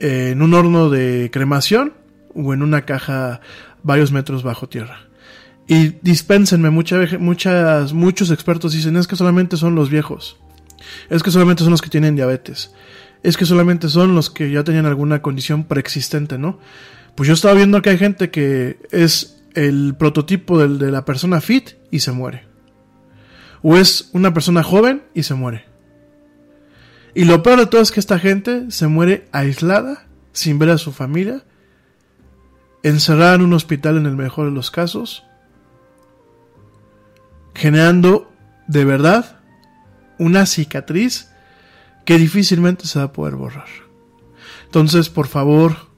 en un horno de cremación o en una caja varios metros bajo tierra. Y dispénsenme, muchas, muchas, muchos expertos dicen es que solamente son los viejos. Es que solamente son los que tienen diabetes. Es que solamente son los que ya tenían alguna condición preexistente, ¿no? Pues yo estaba viendo que hay gente que es el prototipo del, de la persona fit y se muere. O es una persona joven y se muere. Y lo peor de todo es que esta gente se muere aislada, sin ver a su familia, encerrada en un hospital en el mejor de los casos, generando de verdad una cicatriz que difícilmente se va a poder borrar. Entonces, por favor,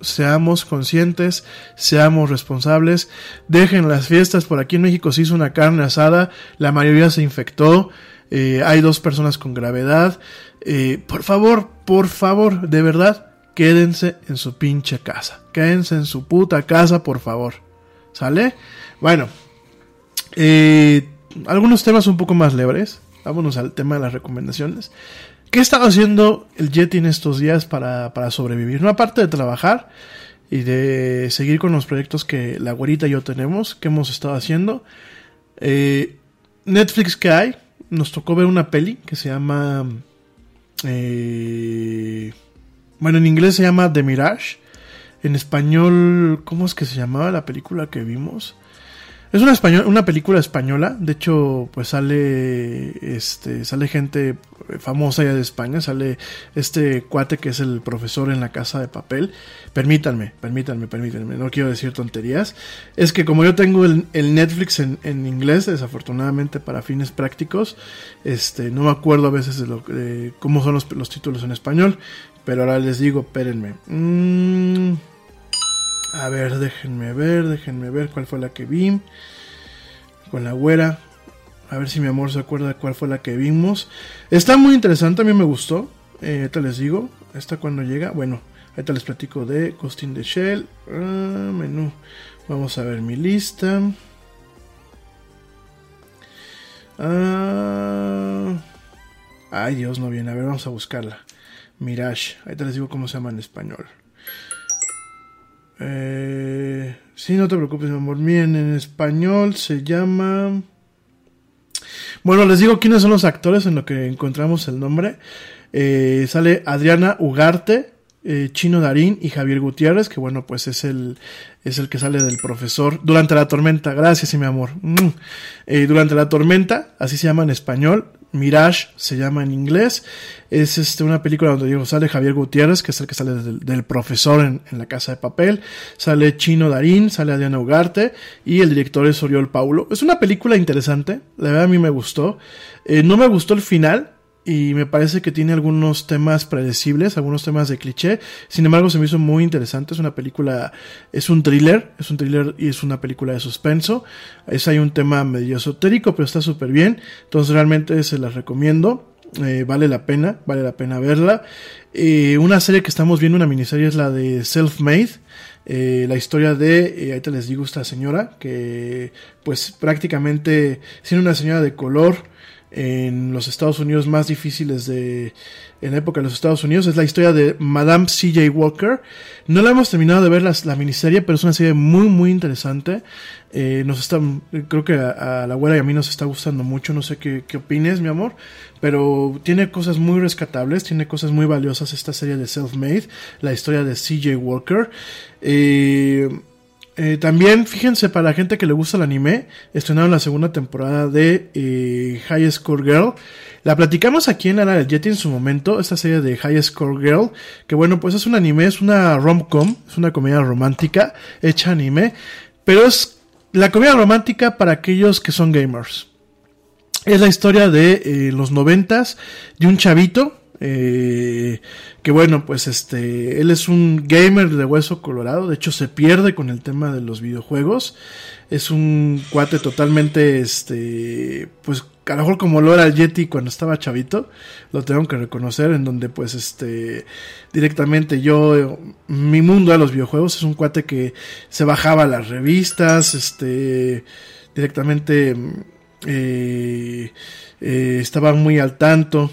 seamos conscientes, seamos responsables, dejen las fiestas, por aquí en México se hizo una carne asada, la mayoría se infectó, eh, hay dos personas con gravedad, eh, por favor, por favor, de verdad, quédense en su pinche casa, quédense en su puta casa, por favor, ¿sale? Bueno, eh, algunos temas un poco más lebres, vámonos al tema de las recomendaciones. ¿Qué he estado haciendo el Yeti en estos días para, para sobrevivir? No, aparte de trabajar y de seguir con los proyectos que la güerita y yo tenemos, que hemos estado haciendo. Eh, Netflix que hay, nos tocó ver una peli que se llama... Eh, bueno, en inglés se llama The Mirage. En español, ¿cómo es que se llamaba la película que vimos? Es una, español, una película española, de hecho, pues sale, este, sale gente famosa ya de España, sale este cuate que es el profesor en la casa de papel. Permítanme, permítanme, permítanme, no quiero decir tonterías. Es que como yo tengo el, Netflix en, en, inglés, desafortunadamente para fines prácticos, este, no me acuerdo a veces de, lo, de cómo son los, los, títulos en español, pero ahora les digo, espérenme. Mmm... A ver, déjenme ver, déjenme ver cuál fue la que vi. Con la güera. A ver si mi amor se acuerda cuál fue la que vimos. Está muy interesante, a mí me gustó. Eh, ahorita les digo. Esta cuando llega. Bueno, ahorita les platico de Costing the Shell. Ah, menú. Vamos a ver mi lista. Ah, ay, Dios, no viene. A ver, vamos a buscarla. Mirage. Ahorita les digo cómo se llama en español. Eh, sí, no te preocupes, mi amor. Miren, en español se llama. Bueno, les digo quiénes son los actores en lo que encontramos el nombre. Eh, sale Adriana Ugarte, eh, Chino Darín y Javier Gutiérrez, que bueno, pues es el, es el que sale del profesor durante la tormenta. Gracias, mi amor. Mm. Eh, durante la tormenta, así se llama en español. Mirage se llama en inglés. Es este, una película donde digo, sale Javier Gutiérrez, que es el que sale del, profesor en, en, la casa de papel. Sale Chino Darín, sale Adriana Ugarte y el director es Oriol Paulo. Es una película interesante, la verdad a mí me gustó. Eh, no me gustó el final, y me parece que tiene algunos temas predecibles, algunos temas de cliché. Sin embargo, se me hizo muy interesante. Es una película, es un thriller, es un thriller y es una película de suspenso. Es hay un tema medio esotérico, pero está súper bien. Entonces realmente se las recomiendo. Eh, vale la pena, vale la pena verla. Eh, una serie que estamos viendo, una miniserie, es la de Self Made. Eh, la historia de, eh, ahorita les digo, esta señora, que pues prácticamente siendo una señora de color, en los Estados Unidos más difíciles de en la época de los Estados Unidos es la historia de Madame C.J. Walker no la hemos terminado de ver la, la, miniserie pero es una serie muy muy interesante eh, nos está creo que a, la abuela y a mí nos está gustando mucho no sé qué, qué opines mi amor pero tiene cosas muy rescatables tiene cosas muy valiosas esta serie de Self Made la historia de C.J. Walker eh, eh, también, fíjense, para la gente que le gusta el anime, estrenaron la segunda temporada de eh, High Score Girl. La platicamos aquí en la del Yeti en su momento, esta serie de High Score Girl, que bueno, pues es un anime, es una rom-com, es una comedia romántica hecha anime, pero es la comedia romántica para aquellos que son gamers. Es la historia de eh, los noventas, de un chavito, eh, que bueno, pues este, él es un gamer de hueso colorado, de hecho se pierde con el tema de los videojuegos, es un cuate totalmente, este, pues a lo mejor como lo era el Yeti cuando estaba chavito, lo tengo que reconocer, en donde pues este, directamente yo, mi mundo de los videojuegos es un cuate que se bajaba las revistas, este, directamente, eh, eh, estaba muy al tanto,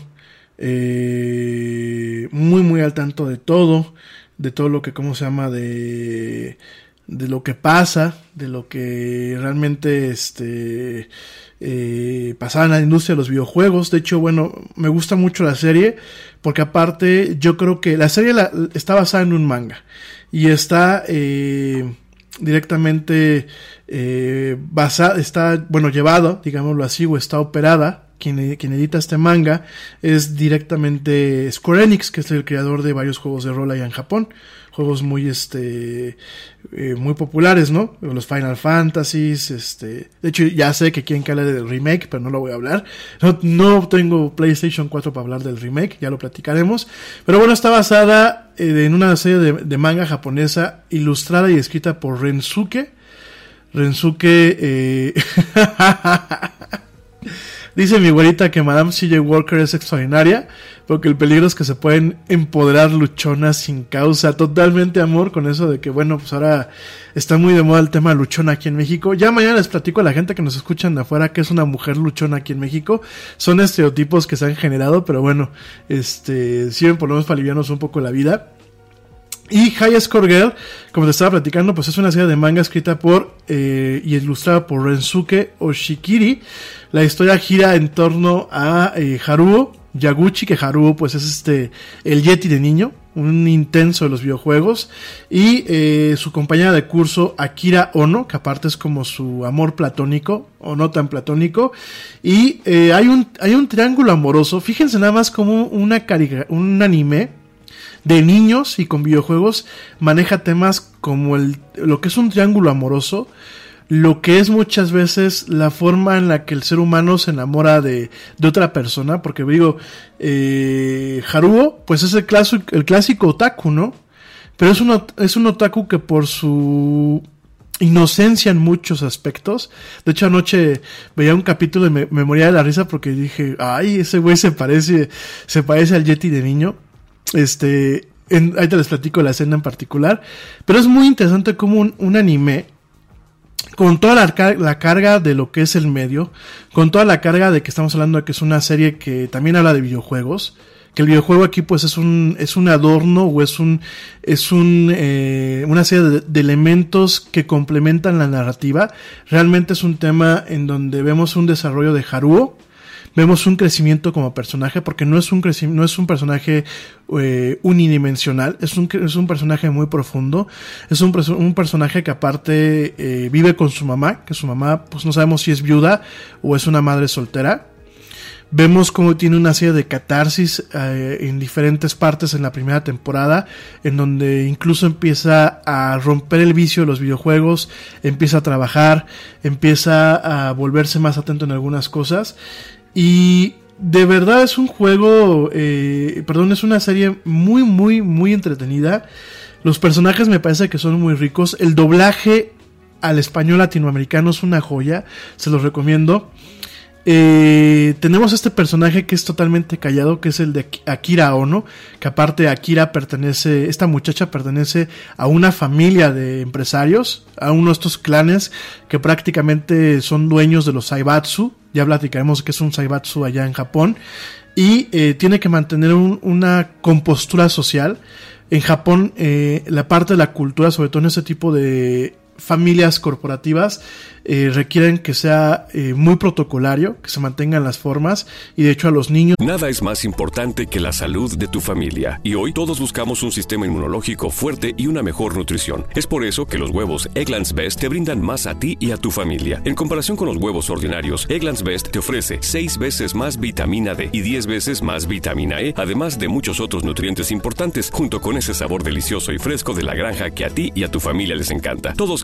eh, muy muy al tanto de todo, de todo lo que, ¿cómo se llama? De, de lo que pasa, de lo que realmente este, eh, pasaba en la industria de los videojuegos. De hecho, bueno, me gusta mucho la serie porque aparte yo creo que la serie está basada en un manga y está eh, directamente eh, está, bueno, llevado, digámoslo así, o está operada quien, edita este manga es directamente Square Enix, que es el creador de varios juegos de rol allá en Japón. Juegos muy, este, eh, muy populares, ¿no? Los Final Fantasies, este. De hecho, ya sé que quieren que hable del remake, pero no lo voy a hablar. No, no tengo PlayStation 4 para hablar del remake, ya lo platicaremos. Pero bueno, está basada eh, en una serie de, de, manga japonesa ilustrada y escrita por Rensuke. Rensuke, eh, *laughs* Dice mi güerita que Madame CJ Walker es extraordinaria, porque el peligro es que se pueden empoderar luchonas sin causa. Totalmente amor con eso de que, bueno, pues ahora está muy de moda el tema luchona aquí en México. Ya mañana les platico a la gente que nos escuchan de afuera que es una mujer luchona aquí en México. Son estereotipos que se han generado, pero bueno, este, sirven por lo menos para aliviarnos un poco la vida. Y High Score Girl, como te estaba platicando, pues es una serie de manga escrita por eh, y ilustrada por Rensuke Oshikiri. La historia gira en torno a eh, Haruo Yaguchi, que Haruo pues es este el Yeti de niño, un intenso de los videojuegos, y eh, su compañera de curso Akira Ono, que aparte es como su amor platónico, o no tan platónico, y eh, hay, un, hay un triángulo amoroso, fíjense nada más como una un anime de niños y con videojuegos maneja temas como el, lo que es un triángulo amoroso, lo que es muchas veces la forma en la que el ser humano se enamora de, de otra persona, porque digo, eh, Haruo, pues es el clásico, el clásico otaku, ¿no? Pero es un, es un otaku que por su inocencia en muchos aspectos. De hecho, anoche veía un capítulo y me, me moría de la risa porque dije, ay, ese güey se parece, se parece al Yeti de niño. Este, en, ahí te les platico la escena en particular. Pero es muy interesante como un, anime, con toda la, la, carga de lo que es el medio, con toda la carga de que estamos hablando de que es una serie que también habla de videojuegos, que el videojuego aquí pues es un, es un adorno o es un, es un, eh, una serie de, de, elementos que complementan la narrativa. Realmente es un tema en donde vemos un desarrollo de Haruo, vemos un crecimiento como personaje, porque no es un, no es un personaje eh, unidimensional, es un, es un personaje muy profundo, es un, un personaje que aparte eh, vive con su mamá, que su mamá pues no sabemos si es viuda o es una madre soltera. Vemos cómo tiene una serie de catarsis eh, en diferentes partes en la primera temporada, en donde incluso empieza a romper el vicio de los videojuegos, empieza a trabajar, empieza a volverse más atento en algunas cosas. Y de verdad es un juego, eh, perdón, es una serie muy, muy, muy entretenida. Los personajes me parece que son muy ricos. El doblaje al español latinoamericano es una joya, se los recomiendo. Eh, tenemos este personaje que es totalmente callado, que es el de Akira Ono, que aparte Akira pertenece, esta muchacha pertenece a una familia de empresarios, a uno de estos clanes que prácticamente son dueños de los Saibatsu, ya platicaremos que es un Saibatsu allá en Japón, y eh, tiene que mantener un, una compostura social. En Japón, eh, la parte de la cultura, sobre todo en ese tipo de familias corporativas eh, requieren que sea eh, muy protocolario, que se mantengan las formas y de hecho a los niños. Nada es más importante que la salud de tu familia y hoy todos buscamos un sistema inmunológico fuerte y una mejor nutrición. Es por eso que los huevos Egglands Best te brindan más a ti y a tu familia. En comparación con los huevos ordinarios, Egglands Best te ofrece 6 veces más vitamina D y 10 veces más vitamina E, además de muchos otros nutrientes importantes, junto con ese sabor delicioso y fresco de la granja que a ti y a tu familia les encanta. Todos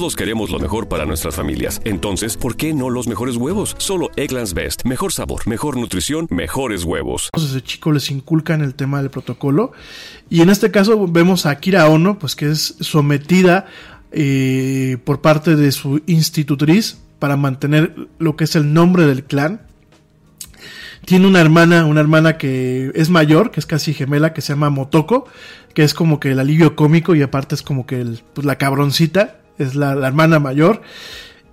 Todos queremos lo mejor para nuestras familias. Entonces, ¿por qué no los mejores huevos? Solo Egglands Best. Mejor sabor, mejor nutrición, mejores huevos. Desde chico les inculcan el tema del protocolo y en este caso vemos a Akira Ono, pues que es sometida eh, por parte de su institutriz para mantener lo que es el nombre del clan. Tiene una hermana, una hermana que es mayor, que es casi gemela, que se llama Motoko, que es como que el alivio cómico y aparte es como que pues la cabroncita, es la, hermana mayor.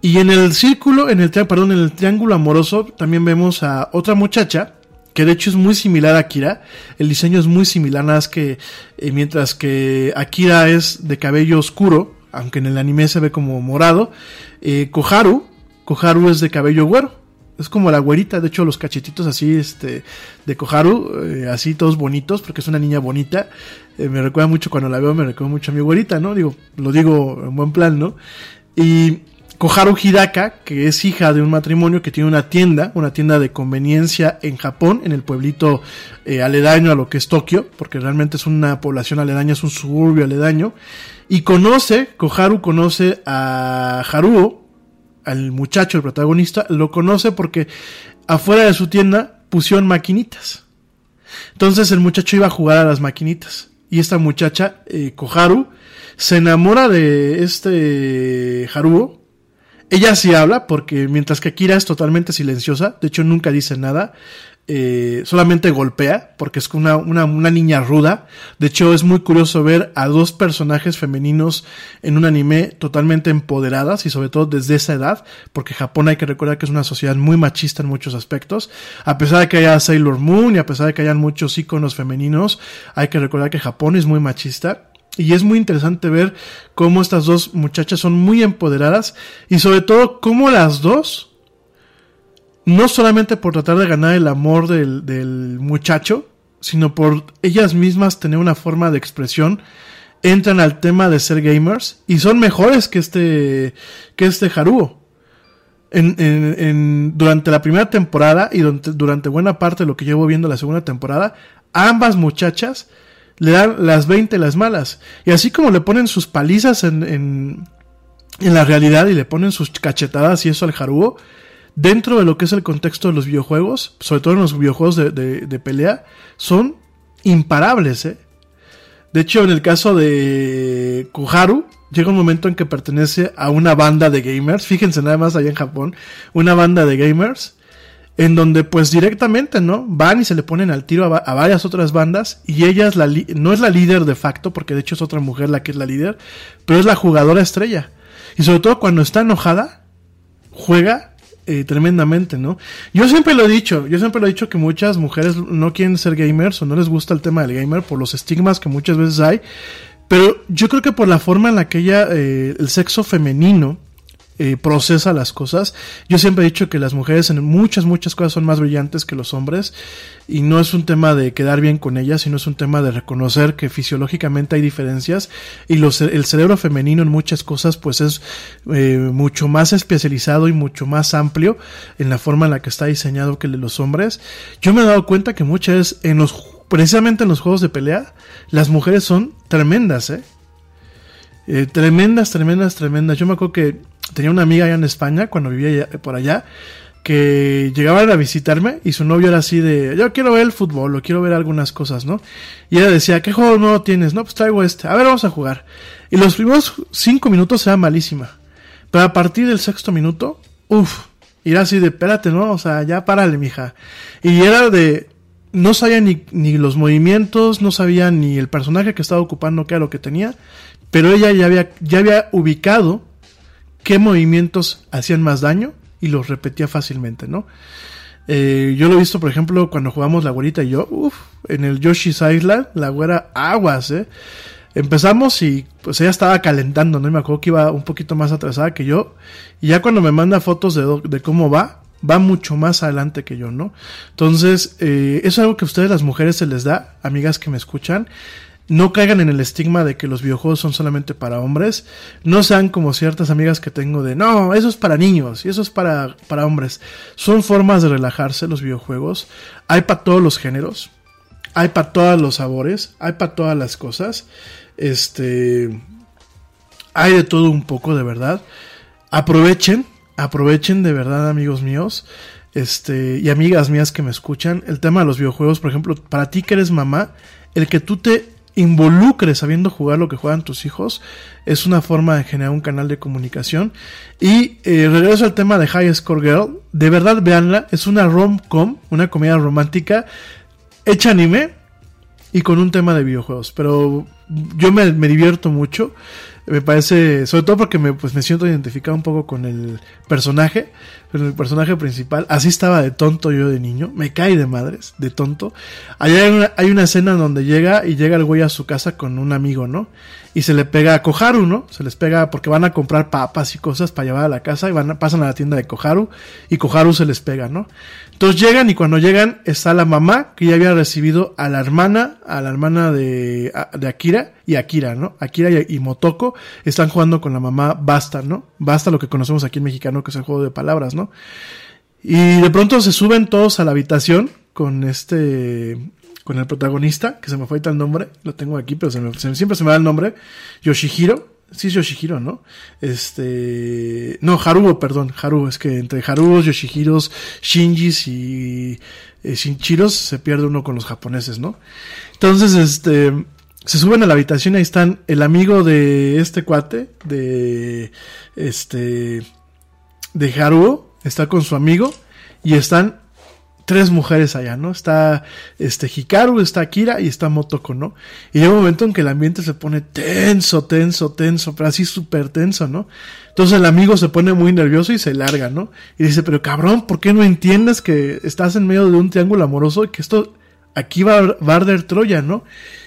Y en el círculo, en el, perdón, en el triángulo amoroso, también vemos a otra muchacha, que de hecho es muy similar a Akira. El diseño es muy similar, nada más que eh, mientras que Akira es de cabello oscuro, aunque en el anime se ve como morado, eh, Koharu, Koharu es de cabello güero. Es como la güerita, de hecho los cachetitos así, este, de Koharu, eh, así todos bonitos, porque es una niña bonita. Eh, me recuerda mucho cuando la veo, me recuerda mucho a mi güerita, ¿no? Digo, lo digo en buen plan, ¿no? Y Koharu Hidaka, que es hija de un matrimonio que tiene una tienda, una tienda de conveniencia en Japón, en el pueblito eh, aledaño a lo que es Tokio, porque realmente es una población aledaña, es un suburbio aledaño, y conoce, Koharu conoce a Haruo, al muchacho, el protagonista, lo conoce porque afuera de su tienda pusieron maquinitas. Entonces el muchacho iba a jugar a las maquinitas. Y esta muchacha, eh, Koharu, se enamora de este Haruo. Ella sí habla porque mientras que Akira es totalmente silenciosa, de hecho nunca dice nada, eh, solamente golpea porque es una, una, una niña ruda. De hecho es muy curioso ver a dos personajes femeninos en un anime totalmente empoderadas y sobre todo desde esa edad, porque Japón hay que recordar que es una sociedad muy machista en muchos aspectos. A pesar de que haya Sailor Moon y a pesar de que hayan muchos iconos femeninos, hay que recordar que Japón es muy machista. Y es muy interesante ver cómo estas dos muchachas son muy empoderadas y sobre todo cómo las dos, no solamente por tratar de ganar el amor del, del muchacho, sino por ellas mismas tener una forma de expresión, entran al tema de ser gamers y son mejores que este, que este Haruo. En, durante la primera temporada y durante, durante buena parte de lo que llevo viendo la segunda temporada, ambas muchachas le dan las 20 las malas. Y así como le ponen sus palizas en, en, en la realidad y le ponen sus cachetadas y eso al Haruo, dentro de lo que es el contexto de los videojuegos, sobre todo en los videojuegos de, de- pelea, son imparables, ¿eh? De hecho, en el caso de Koharu, llega un momento en que pertenece a una banda de gamers, fíjense nada más allá en Japón, una banda de gamers, en donde pues directamente, ¿no? Van y se le ponen al tiro a, va- a varias otras bandas y ella es la no es la líder de facto, porque de hecho es otra mujer la que es la líder, pero es la jugadora estrella. Y sobre todo cuando está enojada, juega eh, tremendamente, ¿no? Yo siempre lo he dicho, yo siempre lo he dicho que muchas mujeres no quieren ser gamers o no les gusta el tema del gamer por los estigmas que muchas veces hay, pero yo creo que por la forma en la que ella, eh, el sexo femenino, eh, procesa las cosas. Yo siempre he dicho que las mujeres en muchas, muchas cosas son más brillantes que los hombres y no es un tema de quedar bien con ellas, sino es un tema de reconocer que fisiológicamente hay diferencias y el cerebro femenino en muchas cosas pues es eh, mucho más especializado y mucho más amplio en la forma en la que está diseñado que el de los hombres. Yo me he dado cuenta que muchas veces en los precisamente en los juegos de pelea las mujeres son tremendas. Eh, tremendas, tremendas, tremendas. Yo me acuerdo que tenía una amiga allá en España, cuando vivía por allá, que llegaban a visitarme y su novio era así de, yo quiero ver el fútbol o quiero ver algunas cosas, ¿no? Y ella decía, ¿qué juego nuevo tienes? No, pues traigo este. A ver, vamos a jugar. Y los primeros cinco minutos era malísima. Pero a partir del sexto minuto, uff, era así de, espérate, ¿no? O sea, ya párale, mija. Y era de, no sabía ni, ni los movimientos, no sabía ni el personaje que estaba ocupando qué era lo que tenía, pero ella ya había, ya había ubicado qué movimientos hacían más daño y los repetía fácilmente, ¿no? Eh, yo lo he visto, por ejemplo, cuando jugamos la güerita y yo, uff, en el Yoshi's Island, la güera aguas, ¿eh? Empezamos y pues ella estaba calentando, ¿no? Y me acuerdo que iba un poquito más atrasada que yo. Y ya cuando me manda fotos de, cómo va, va mucho más adelante que yo, ¿no? Entonces, eh, es algo que a ustedes las mujeres se les da, amigas que me escuchan. No caigan en el estigma de que los videojuegos son solamente para hombres. No sean como ciertas amigas que tengo de, no, eso es para niños y eso es para, para hombres. Son formas de relajarse los videojuegos. Hay para todos los géneros. Hay para todos los sabores. Hay para todas las cosas. Este... Hay de todo un poco, de verdad. Aprovechen, aprovechen de verdad, amigos míos. Este, y amigas mías que me escuchan, el tema de los videojuegos, por ejemplo, para ti que eres mamá, el que tú te involucres sabiendo jugar lo que juegan tus hijos es una forma de generar un canal de comunicación. Y eh, regreso al tema de High Score Girl, de verdad véanla, es una rom-com, una comedia romántica hecha anime y con un tema de videojuegos. Pero yo me, divierto mucho. Me parece, sobre todo porque me, pues, me siento identificado un poco con el personaje, con el personaje principal. Así estaba de tonto yo de niño. Me cae de madres, de tonto. Allá hay una, hay una escena donde llega y llega el güey a su casa con un amigo, ¿no? Y se le pega a Koharu, ¿no? Se les pega porque van a comprar papas y cosas para llevar a la casa y van a- pasan a la tienda de Koharu y Koharu se les pega, ¿no? Entonces llegan y cuando llegan está la mamá que ya había recibido a la hermana, a la hermana de, de Akira y Akira, ¿no? Akira y, y Motoko están jugando con la mamá Basta, ¿no? Basta lo que conocemos aquí en mexicano que es el juego de palabras, ¿no? Y de pronto se suben todos a la habitación con este, con el protagonista, que se me fue ahorita el nombre, lo tengo aquí, pero siempre se me da el nombre, Yoshihiro. Sí es Yoshihiro, ¿no? Este... No, Haruo, perdón, Haruo. Es que entre Haruos, Yoshihiros, Shinjis y eh, Shinchiros se pierde uno con los japoneses, ¿no? Entonces, este... Se suben a la habitación ahí están el amigo de este cuate, de... Este... De Haruo, está con su amigo y están tres mujeres allá, ¿no? Está este Hikaru, está Akira y está Motoko, ¿no? Y llega un momento en que el ambiente se pone tenso, tenso, tenso, pero así súper tenso, ¿no? Entonces el amigo se pone muy nervioso y se larga, ¿no? Y dice, pero cabrón, ¿por qué no entiendes que estás en medio de un triángulo amoroso y que esto aquí va, a arder Troya, ¿no?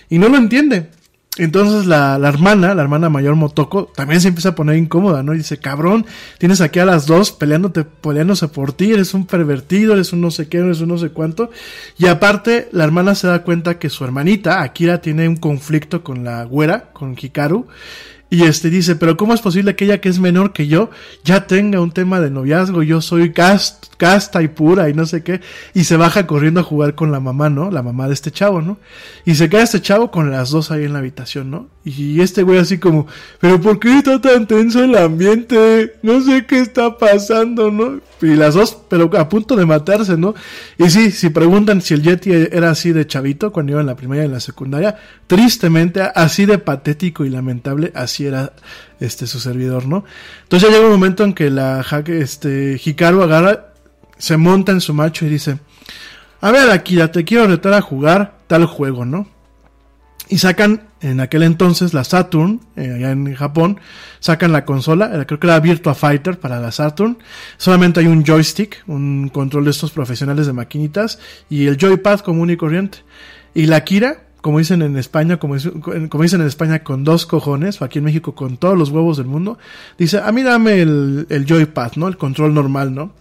Y no lo entiende. Entonces la, la hermana, la hermana mayor Motoko, también se empieza a poner incómoda, ¿no? Y dice, cabrón, tienes aquí a las dos peleándote, peleándose por ti, eres un pervertido, eres un no sé qué, eres un no sé cuánto. Y aparte, la hermana se da cuenta que su hermanita, Akira, tiene un conflicto con la güera, con Hikaru. Y este dice, pero ¿cómo es posible que ella que es menor que yo ya tenga un tema de noviazgo? Yo soy cast, casta y pura y no sé qué. Y se baja corriendo a jugar con la mamá, ¿no? La mamá de este chavo, ¿no? Y se queda este chavo con las dos ahí en la habitación, ¿no? Y este güey así como, pero ¿por qué está tan tenso el ambiente? No sé qué está pasando, ¿no? Y las dos, pero a punto de matarse, ¿no? Y sí, si preguntan si el Yeti era así de chavito cuando iba en la primaria y en la secundaria, tristemente, así de patético y lamentable, así era este su servidor, ¿no? Entonces ya llega un momento en que la este, Hikaru agarra, se monta en su macho y dice, a ver, Akira, te quiero retar a jugar tal juego, ¿no? Y sacan en aquel entonces la Saturn, eh, allá en Japón, sacan la consola, eh, creo que era Virtua Fighter para la Saturn. Solamente hay un joystick, un control de estos profesionales de maquinitas, y el joypad común y corriente. Y la Kira, como dicen en España, como, como dicen en España, con dos cojones, o aquí en México con todos los huevos del mundo, dice, a mí dame el, el joypad, ¿no? El control normal, ¿no?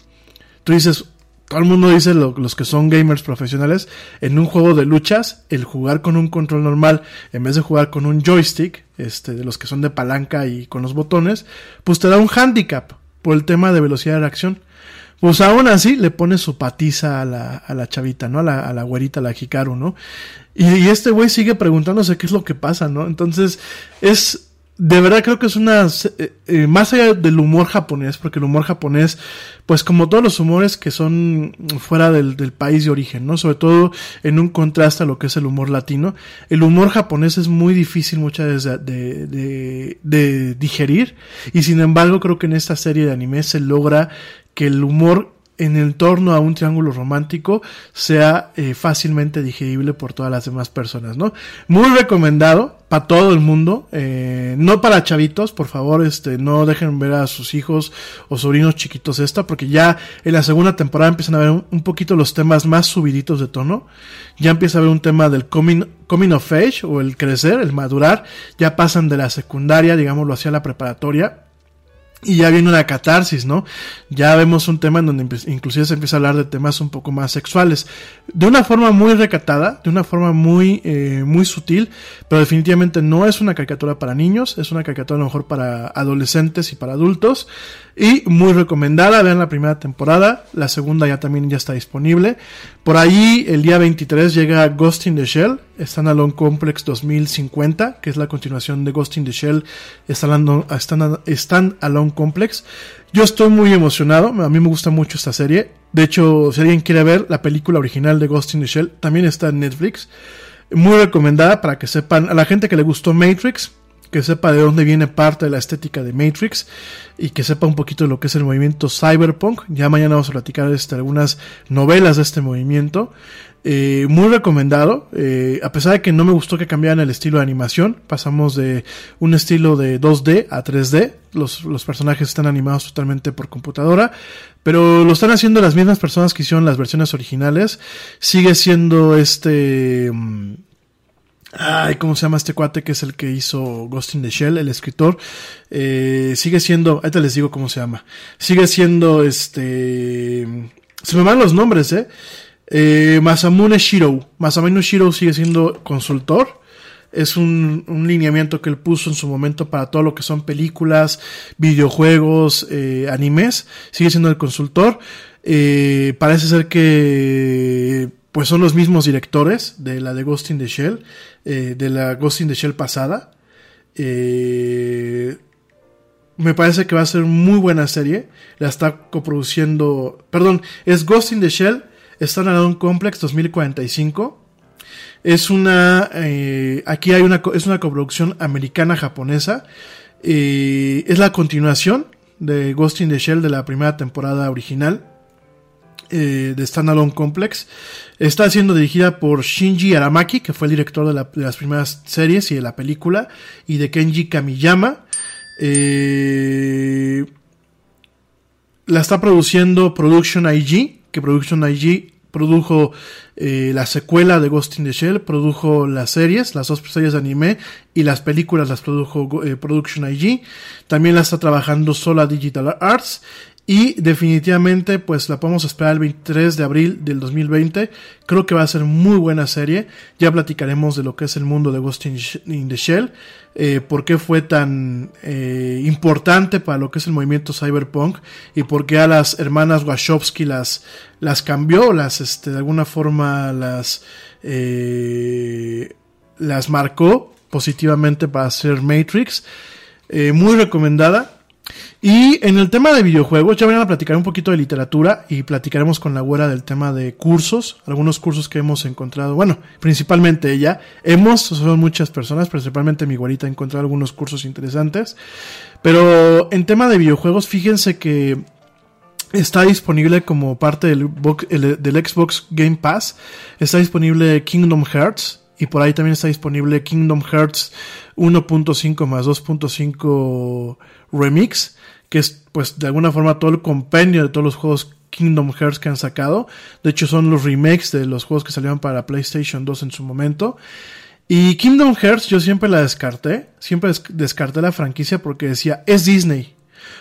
Tú dices, todo el mundo dice, lo- los que son gamers profesionales, en un juego de luchas, el jugar con un control normal, en vez de jugar con un joystick, este, de los que son de palanca y con los botones, pues te da un handicap por el tema de velocidad de reacción. Pues aún así le pone su patiza a la, a la chavita, ¿no? A la, a la güerita, a la Hikaru, ¿no? Y, y este güey sigue preguntándose qué es lo que pasa, ¿no? Entonces, es de verdad creo que es una eh, eh, más allá del humor japonés porque el humor japonés pues como todos los humores que son fuera del, del, país de origen no sobre todo en un contraste a lo que es el humor latino el humor japonés es muy difícil muchas veces de, de, de digerir y sin embargo creo que en esta serie de anime se logra que el humor en el torno a un triángulo romántico sea eh, fácilmente digerible por todas las demás personas, ¿no? Muy recomendado para todo el mundo, eh, no para chavitos, por favor, este, no dejen ver a sus hijos o sobrinos chiquitos esta, porque ya en la segunda temporada empiezan a ver un, poquito los temas más subiditos de tono, ya empieza a haber un tema del coming, coming of age o el crecer, el madurar, ya pasan de la secundaria, digámoslo hacia la preparatoria, y ya viene una catarsis, ¿no? Ya vemos un tema en donde inclusive se empieza a hablar de temas un poco más sexuales. De una forma muy recatada, de una forma muy, eh, muy sutil, pero definitivamente no es una caricatura para niños, es una caricatura a lo mejor para adolescentes y para adultos. Y muy recomendada, vean la primera temporada, la segunda ya también ya está disponible. Por ahí el día 23 llega Ghost in the Shell, Standalone Complex 2050, que es la continuación de Ghost in the Shell Standalone Complex. Yo estoy muy emocionado, a mí me gusta mucho esta serie. De hecho, si alguien quiere ver la película original de Ghost in the Shell, también está en Netflix. Muy recomendada para que sepan, a la gente que le gustó Matrix, que sepa de dónde viene parte de la estética de Matrix y que sepa un poquito de lo que es el movimiento cyberpunk. Ya mañana vamos a platicar este, algunas novelas de este movimiento. Eh, muy recomendado, eh, a pesar de que no me gustó que cambiaran el estilo de animación, pasamos de un estilo de 2D a 3D, los, los personajes están animados totalmente por computadora, pero lo están haciendo las mismas personas que hicieron las versiones originales, sigue siendo este... Mm, Ay, ¿cómo se llama este cuate que es el que hizo Ghost in the Shell, el escritor? Eh, sigue siendo, ahorita les digo cómo se llama. Sigue siendo este. Se me van los nombres, eh. eh Masamune Shiro. Masamune Shiro sigue siendo consultor. Es un, un, lineamiento que él puso en su momento para todo lo que son películas, videojuegos, eh, animes. Sigue siendo el consultor. Eh, parece ser que pues son los mismos directores de la de Ghost in the Shell, eh, de la Ghost in the Shell pasada. Eh, me parece que va a ser muy buena serie. La está coproduciendo, perdón, es Ghost in the Shell, un Complex 2045. Es una, eh, aquí hay una, es una coproducción americana-japonesa. Es la continuación de Ghost in the Shell de la primera temporada original eh, de Standalone Complex. Está siendo dirigida por Shinji Aramaki, que fue el director de, las primeras series y de la película, y de Kenji Kamiyama. Eh, la está produciendo Production IG, que Production IG produjo eh, la secuela de Ghost in the Shell, produjo las series, las dos series de anime y las películas las produjo Production IG. También la está trabajando Sola Digital Arts y definitivamente, pues la podemos esperar el 23 de abril del 2020. Creo que va a ser muy buena serie. Ya platicaremos de lo que es el mundo de Ghost in the Shell. Eh, por qué fue tan eh, importante para lo que es el movimiento cyberpunk. Y por qué a las hermanas Wachowski las, las cambió, las, este, de alguna forma las, eh, las marcó positivamente para hacer Matrix. Muy recomendada y en el tema de videojuegos, ya van a platicar un poquito de literatura y platicaremos con la güera del tema de cursos, algunos cursos que hemos encontrado, bueno, principalmente ella, hemos, son muchas personas, principalmente mi güerita ha encontrado algunos cursos interesantes, pero en tema de videojuegos, fíjense que está disponible como parte del, del Xbox Game Pass, está disponible Kingdom Hearts, y por ahí también está disponible Kingdom Hearts 1.5 más 2.5 Remix, que es pues de alguna forma todo el compendio de todos los juegos Kingdom Hearts que han sacado. De hecho son los remakes de los juegos que salieron para PlayStation 2 en su momento. Y Kingdom Hearts yo siempre la descarté, siempre descarté la franquicia porque decía, es Disney.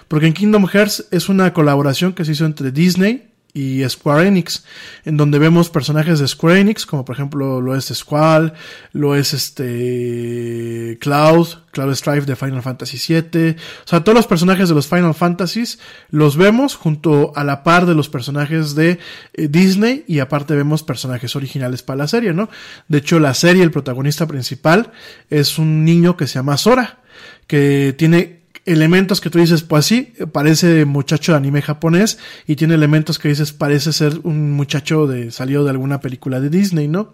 Porque en Kingdom Hearts es una colaboración que se hizo entre Disney y Square Enix, en donde vemos personajes de Square Enix, como por ejemplo lo es Squall, lo es este Cloud, Cloud Strife de Final Fantasy VII, o sea, todos los personajes de los Final Fantasies los vemos junto a la par de los personajes de eh, Disney y aparte vemos personajes originales para la serie, ¿no? De hecho, la serie, el protagonista principal es un niño que se llama Sora que tiene elementos que tú dices, pues sí, parece muchacho de anime japonés y tiene elementos que dices, parece ser un muchacho de salido de alguna película de Disney, ¿no?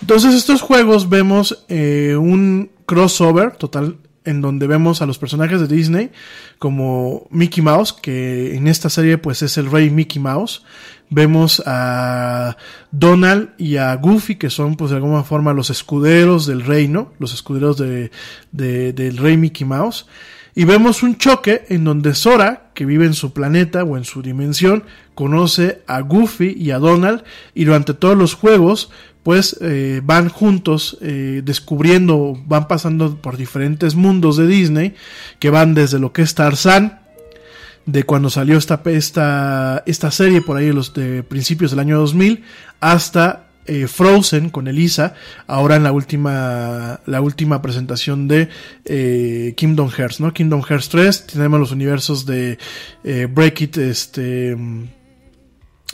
Entonces estos juegos vemos eh, un crossover total en donde vemos a los personajes de Disney como Mickey Mouse, que en esta serie pues es el rey Mickey Mouse. Vemos a Donald y a Goofy, que son pues de alguna forma los escuderos del reino, los escuderos de, de- del rey Mickey Mouse. Y vemos un choque en donde Sora, que vive en su planeta o en su dimensión, conoce a Goofy y a Donald y durante todos los juegos pues eh, van juntos eh, descubriendo, van pasando por diferentes mundos de Disney, que van desde lo que es Tarzán, de cuando salió esta, esta, esta serie por ahí los de principios del año 2000, hasta eh, Frozen con Elisa, ahora en la última, la última presentación de eh, Kingdom Hearts, ¿no? Kingdom Hearts 3, tenemos los universos de eh, Break It, este... mm,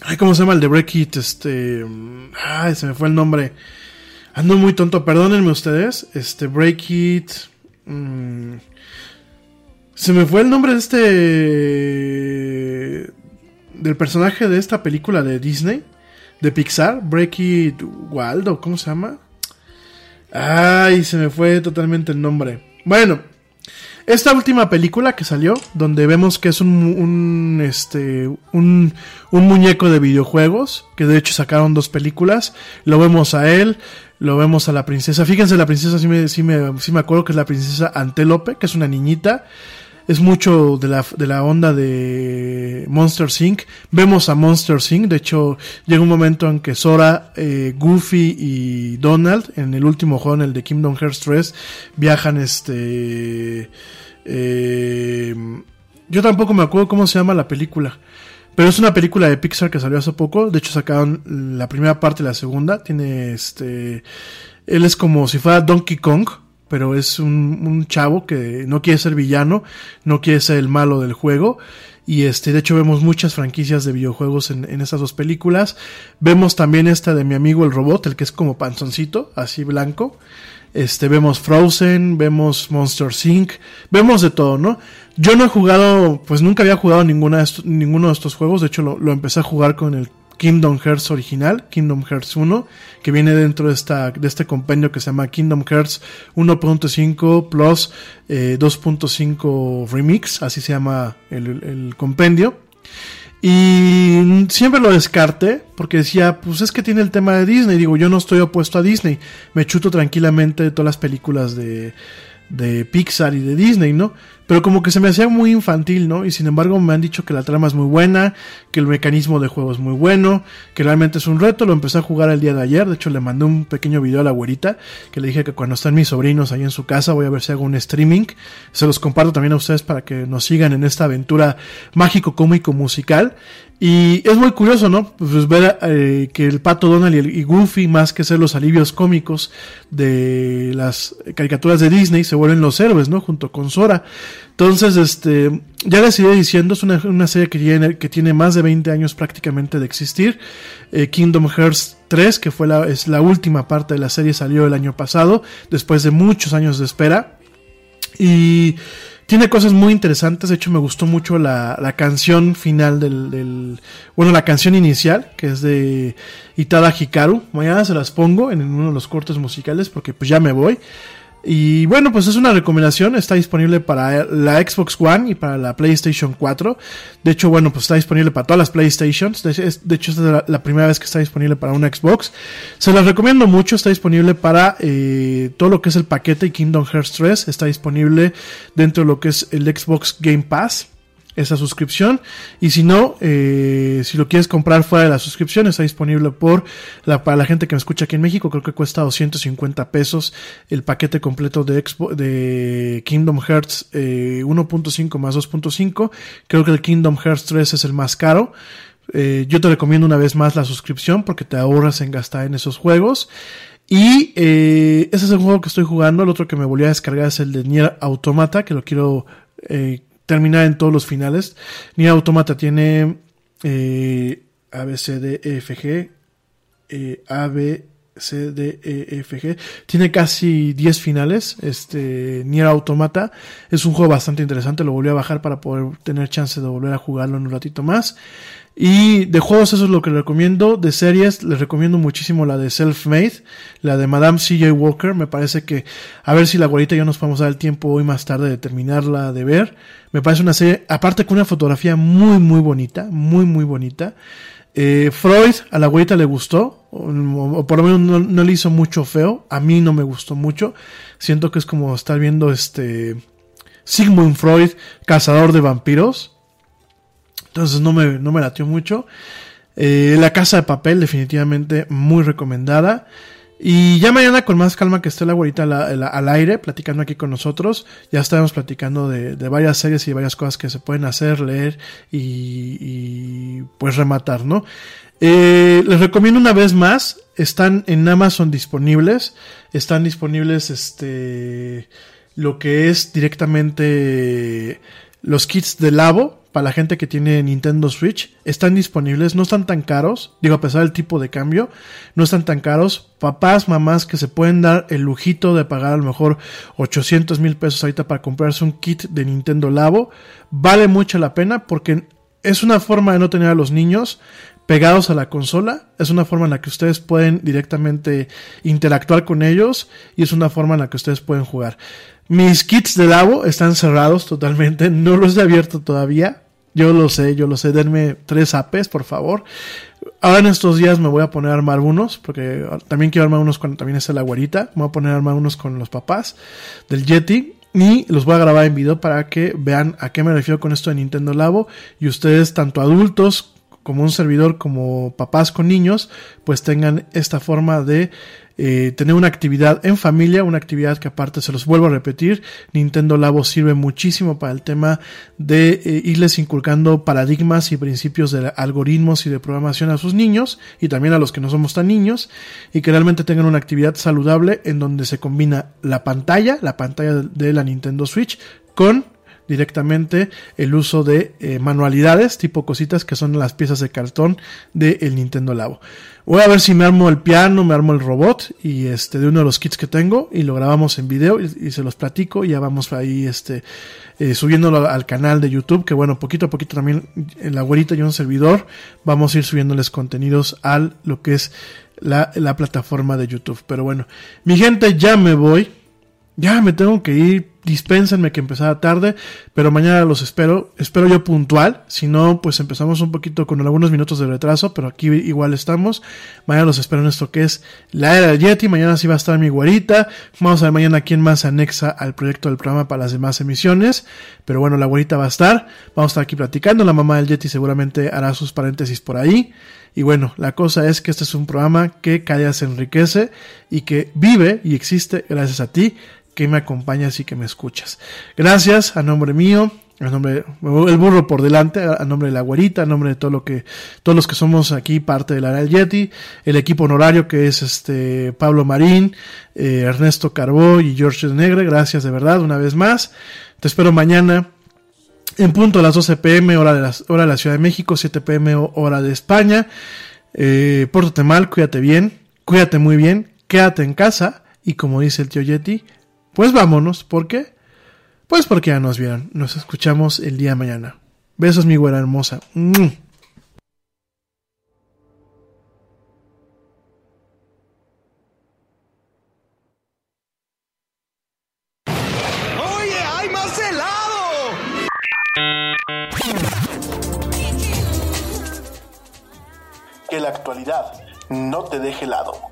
Ay, ¿cómo se llama el de Break It? Este... mm, Ay, se me fue el nombre. Ando muy tonto, perdónenme ustedes. Este, Break It... mm, se me fue el nombre de este... Del personaje de esta película de Disney. De Pixar. Break It Waldo, ¿cómo se llama? Ay, se me fue totalmente el nombre. Bueno, esta última película que salió, donde vemos que es un, un, este, un, un muñeco de videojuegos, que de hecho sacaron dos películas, lo vemos a él, lo vemos a la princesa, fíjense la princesa, sí me, sí me, sí me acuerdo que es la princesa Antelope, que es una niñita, es mucho de la, de la onda de Monster Inc. Vemos a Monster Inc. De hecho, llega un momento en que Sora, eh, Goofy y Donald, en el último juego, en el de Kingdom Hearts 3, viajan este... eh, yo tampoco me acuerdo cómo se llama la película. Pero es una película de Pixar que salió hace poco. De hecho, sacaron la primera parte y la segunda. Tiene este. Él es como si fuera Donkey Kong, pero es un, chavo que no quiere ser villano, no quiere ser el malo del juego. Y este, de hecho, vemos muchas franquicias de videojuegos en, en estas dos películas. Vemos también esta de mi amigo el robot, el que es como panzoncito, así blanco. Este, vemos Frozen, vemos Monster Inc., vemos de todo, ¿no? Yo no he jugado, pues nunca había jugado de ninguno de estos juegos, de hecho lo, lo empecé a jugar con el Kingdom Hearts original, Kingdom Hearts 1, que viene dentro de, esta, de este compendio que se llama Kingdom Hearts 1.5 Plus eh, 2.5 Remix, así se llama el, el compendio. Y siempre lo descarté porque decía, pues es que tiene el tema de Disney. Digo, yo no estoy opuesto a Disney. Me chuto tranquilamente todas las películas de, de Pixar y de Disney, ¿no? Pero como que se me hacía muy infantil, ¿no? Y sin embargo me han dicho que la trama es muy buena, que el mecanismo de juego es muy bueno, que realmente es un reto. Lo empecé a jugar el día de ayer. De hecho, le mandé un pequeño video a la güerita que le dije que cuando están mis sobrinos ahí en su casa voy a ver si hago un streaming. Se los comparto también a ustedes para que nos sigan en esta aventura mágico, cómico, musical. Y es muy curioso, ¿no? Pues ver eh, que el pato Donald y, el, Goofy, más que ser los alivios cómicos de las caricaturas de Disney, se vuelven los héroes, ¿no? Junto con Sora. Entonces, este, ya les iré diciendo, es una, una serie que tiene, que tiene más de 20 años prácticamente de existir. Eh, Kingdom Hearts 3, que fue la, es la última parte de la serie, salió el año pasado, después de muchos años de espera. Y tiene cosas muy interesantes. De hecho, me gustó mucho la, la canción final del, del, Bueno, la canción inicial, que es de Itada Hikaru. Mañana se las pongo en uno de los cortes musicales porque pues ya me voy. Y bueno, pues es una recomendación, está disponible para la Xbox One y para la PlayStation 4. De hecho, bueno, pues está disponible para todas las PlayStations. De, hecho, es la, la primera vez que está disponible para una Xbox. Se las recomiendo mucho, está disponible para eh, todo lo que es el paquete y Kingdom Hearts 3. Está disponible dentro de lo que es el Xbox Game Pass esa suscripción. Y si no eh, si lo quieres comprar fuera de la suscripción está disponible por la, para la gente que me escucha aquí en México creo que cuesta 250 pesos el paquete completo de de Kingdom Hearts eh, 1.5 más 2.5 creo que el Kingdom Hearts 3 es el más caro. Eh, yo te recomiendo una vez más la suscripción porque te ahorras en gastar en esos juegos. Y eh, ese es el juego que estoy jugando. El otro que me volví a descargar es el de Nier Automata, que lo quiero eh, terminar en todos los finales. Nier Automata tiene eh, A. Tiene casi 10 finales. Este, Nier Automata. Es un juego bastante interesante. Lo volví a bajar para poder tener chance de volver a jugarlo en un ratito más. Y de juegos eso es lo que les recomiendo. De series les recomiendo muchísimo la de Self-Made, la de Madame CJ Walker. Me parece que a ver si la güerita ya nos podemos dar el tiempo hoy más tarde de terminarla de ver. Me parece una serie, aparte con una fotografía muy muy bonita, muy muy bonita. Eh, Freud a la güerita le gustó, o, por lo menos no, no, le hizo mucho feo. A mí no me gustó mucho. Siento que es como estar viendo este Sigmund Freud, cazador de vampiros. Entonces no me, no me latió mucho. Eh, la casa de papel, definitivamente muy recomendada. Y ya mañana con más calma que esté la güerita al, aire, platicando aquí con nosotros. Ya estaremos platicando de, de, varias series y varias cosas que se pueden hacer, leer y, y pues rematar, ¿no? Eh, les recomiendo una vez más, están en Amazon disponibles. Están disponibles este lo que es directamente los kits de Labo para la gente que tiene Nintendo Switch están disponibles, no están tan caros, digo a pesar del tipo de cambio, no están tan caros. Papás, mamás que se pueden dar el lujito de pagar a lo mejor 800 mil pesos ahorita para comprarse un kit de Nintendo Labo, vale mucho la pena porque es una forma de no tener a los niños pegados a la consola, es una forma en la que ustedes pueden directamente interactuar con ellos y es una forma en la que ustedes pueden jugar. Mis kits de Labo están cerrados totalmente, *laughs* no los he abierto todavía. Yo lo sé, yo lo sé, denme tres APs, por favor. Ahora en estos días me voy a poner a armar unos, porque también quiero armar unos cuando también está la guarita. Me voy a poner a armar unos con los papás del Yeti. Y los voy a grabar en video para que vean a qué me refiero con esto de Nintendo Labo. Y ustedes, tanto adultos como un servidor, como papás con niños, pues tengan esta forma de eh, tener una actividad en familia, una actividad que aparte se los vuelvo a repetir, Nintendo Labo sirve muchísimo para el tema de eh, irles inculcando paradigmas y principios de algoritmos y de programación a sus niños y también a los que no somos tan niños y que realmente tengan una actividad saludable en donde se combina la pantalla, la pantalla de la Nintendo Switch con directamente el uso de eh, manualidades, tipo cositas que son las piezas de cartón del de Nintendo Labo. Voy a ver si me armo el piano, me armo el robot y este de uno de los kits que tengo y lo grabamos en video y, se los platico y ya vamos ahí este eh, subiéndolo al canal de YouTube, que bueno, poquito a poquito también en la güerita y un servidor vamos a ir subiéndoles contenidos al lo que es la, la plataforma de YouTube. Pero bueno, mi gente, ya me voy. Ya me tengo que ir, dispénsenme que empezaba tarde, pero mañana los espero, espero yo puntual, si no, pues empezamos un poquito con algunos minutos de retraso, pero aquí igual estamos, mañana los espero en esto que es la era del Yeti, mañana sí va a estar mi guarita, vamos a ver mañana quién más se anexa al proyecto del programa para las demás emisiones, pero bueno, la guarita va a estar, vamos a estar aquí platicando, la mamá del Yeti seguramente hará sus paréntesis por ahí, y bueno, la cosa es que este es un programa que cada día se enriquece y que vive y existe gracias a ti que me acompañas y que me escuchas. Gracias a nombre mío, a nombre el burro por delante, a nombre de la güerita, a nombre de todo lo que todos los que somos aquí parte del Yeti, el equipo honorario que es este Pablo Marín, eh, Ernesto Carbó y George Negre, gracias de verdad una vez más. Te espero mañana en punto a las 12 pm hora de la, hora de la Ciudad de México, 7 pm hora de España. Eh, pórtate mal, cuídate bien, cuídate muy bien, quédate en casa y como dice el tío Yeti, pues vámonos, ¿por qué? Pues porque ya nos vieron. Nos escuchamos el día de mañana. Besos, mi güera hermosa. ¡Mmm! ¡Oye, hay más helado! Que la actualidad no te deje helado.